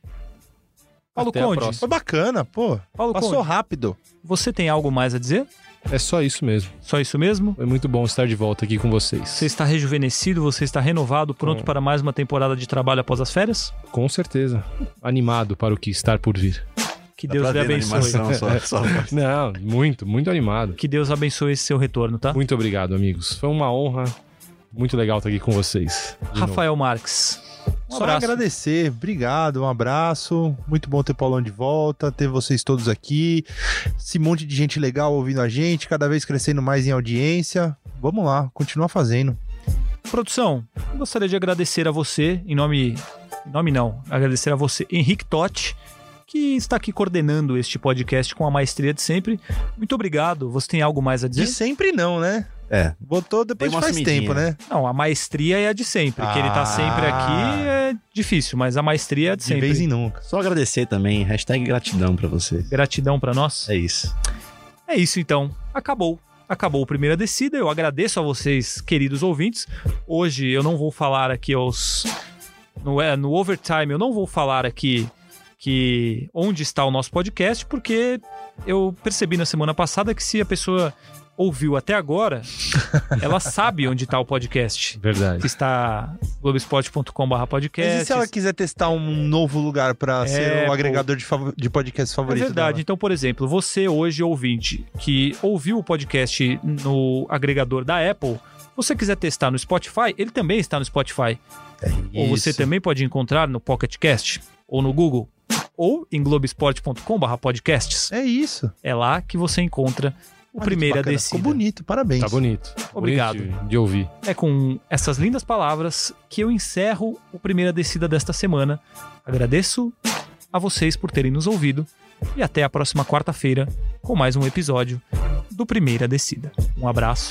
Paulo Até Conde. Foi bacana, pô. Paulo Passou Conde, rápido. você tem algo mais a dizer? É só isso mesmo. Só isso mesmo? Foi muito bom estar de volta aqui com vocês. Você está rejuvenescido, você está renovado, pronto Bom. para mais uma temporada de trabalho após as férias? Com certeza. Animado para o que estar por vir. Que Dá Deus lhe abençoe. só- só- Não, muito, muito animado. Que Deus abençoe esse seu retorno, tá? Muito obrigado, amigos. Foi uma honra. Muito legal estar aqui com vocês. De novo. Rafael Marques. Um Só abraço. agradecer. Obrigado, um abraço. Muito bom ter Paulão de volta, ter vocês todos aqui. Esse monte de gente legal ouvindo a gente, cada vez crescendo mais em audiência. Vamos lá, continuar fazendo. Produção, gostaria de agradecer a você, em nome. Em nome não, agradecer a você, Henrique Totti, que está aqui coordenando este podcast com a maestria de sempre. Muito obrigado. Você tem algo mais a De dizer? sempre não, né? É. Botou depois de faz sumidinha. tempo, né? Não, a maestria é a de sempre. Que ele tá Ah. sempre aqui é difícil, mas a maestria é a de De sempre. vez em nunca. Só agradecer também. Hashtag gratidão pra você. Gratidão pra nós. É isso. É isso então. Acabou. Acabou a primeira descida. Eu agradeço a vocês, queridos ouvintes. Hoje eu não vou falar aqui aos. No, é, no overtime, eu não vou falar aqui que onde está o nosso podcast, porque eu percebi na semana passada que se a pessoa ouviu até agora, ela sabe onde está o podcast. Verdade. Está globespot.com.br Mas podcast. e se ela quiser testar um novo lugar pra É, ser o agregador de, fav- de podcast É favorito verdade. dela? Então, por exemplo, você hoje, ouvinte, que ouviu o podcast no agregador da Apple, você quiser testar no Spotify, ele também está no Spotify. Ou você também pode encontrar no Pocket Cast, ou no Google, ou em globesport.com.br podcasts. É isso. É lá que você encontra o Olha Primeira bacana. Descida. Ficou bonito, parabéns. Tá bonito. Obrigado. Bonito de, de ouvir. É com essas lindas palavras que eu encerro o Primeira Descida desta semana. Agradeço a vocês por terem nos ouvido e até a próxima quarta-feira com mais um episódio do Primeira Descida. Um abraço.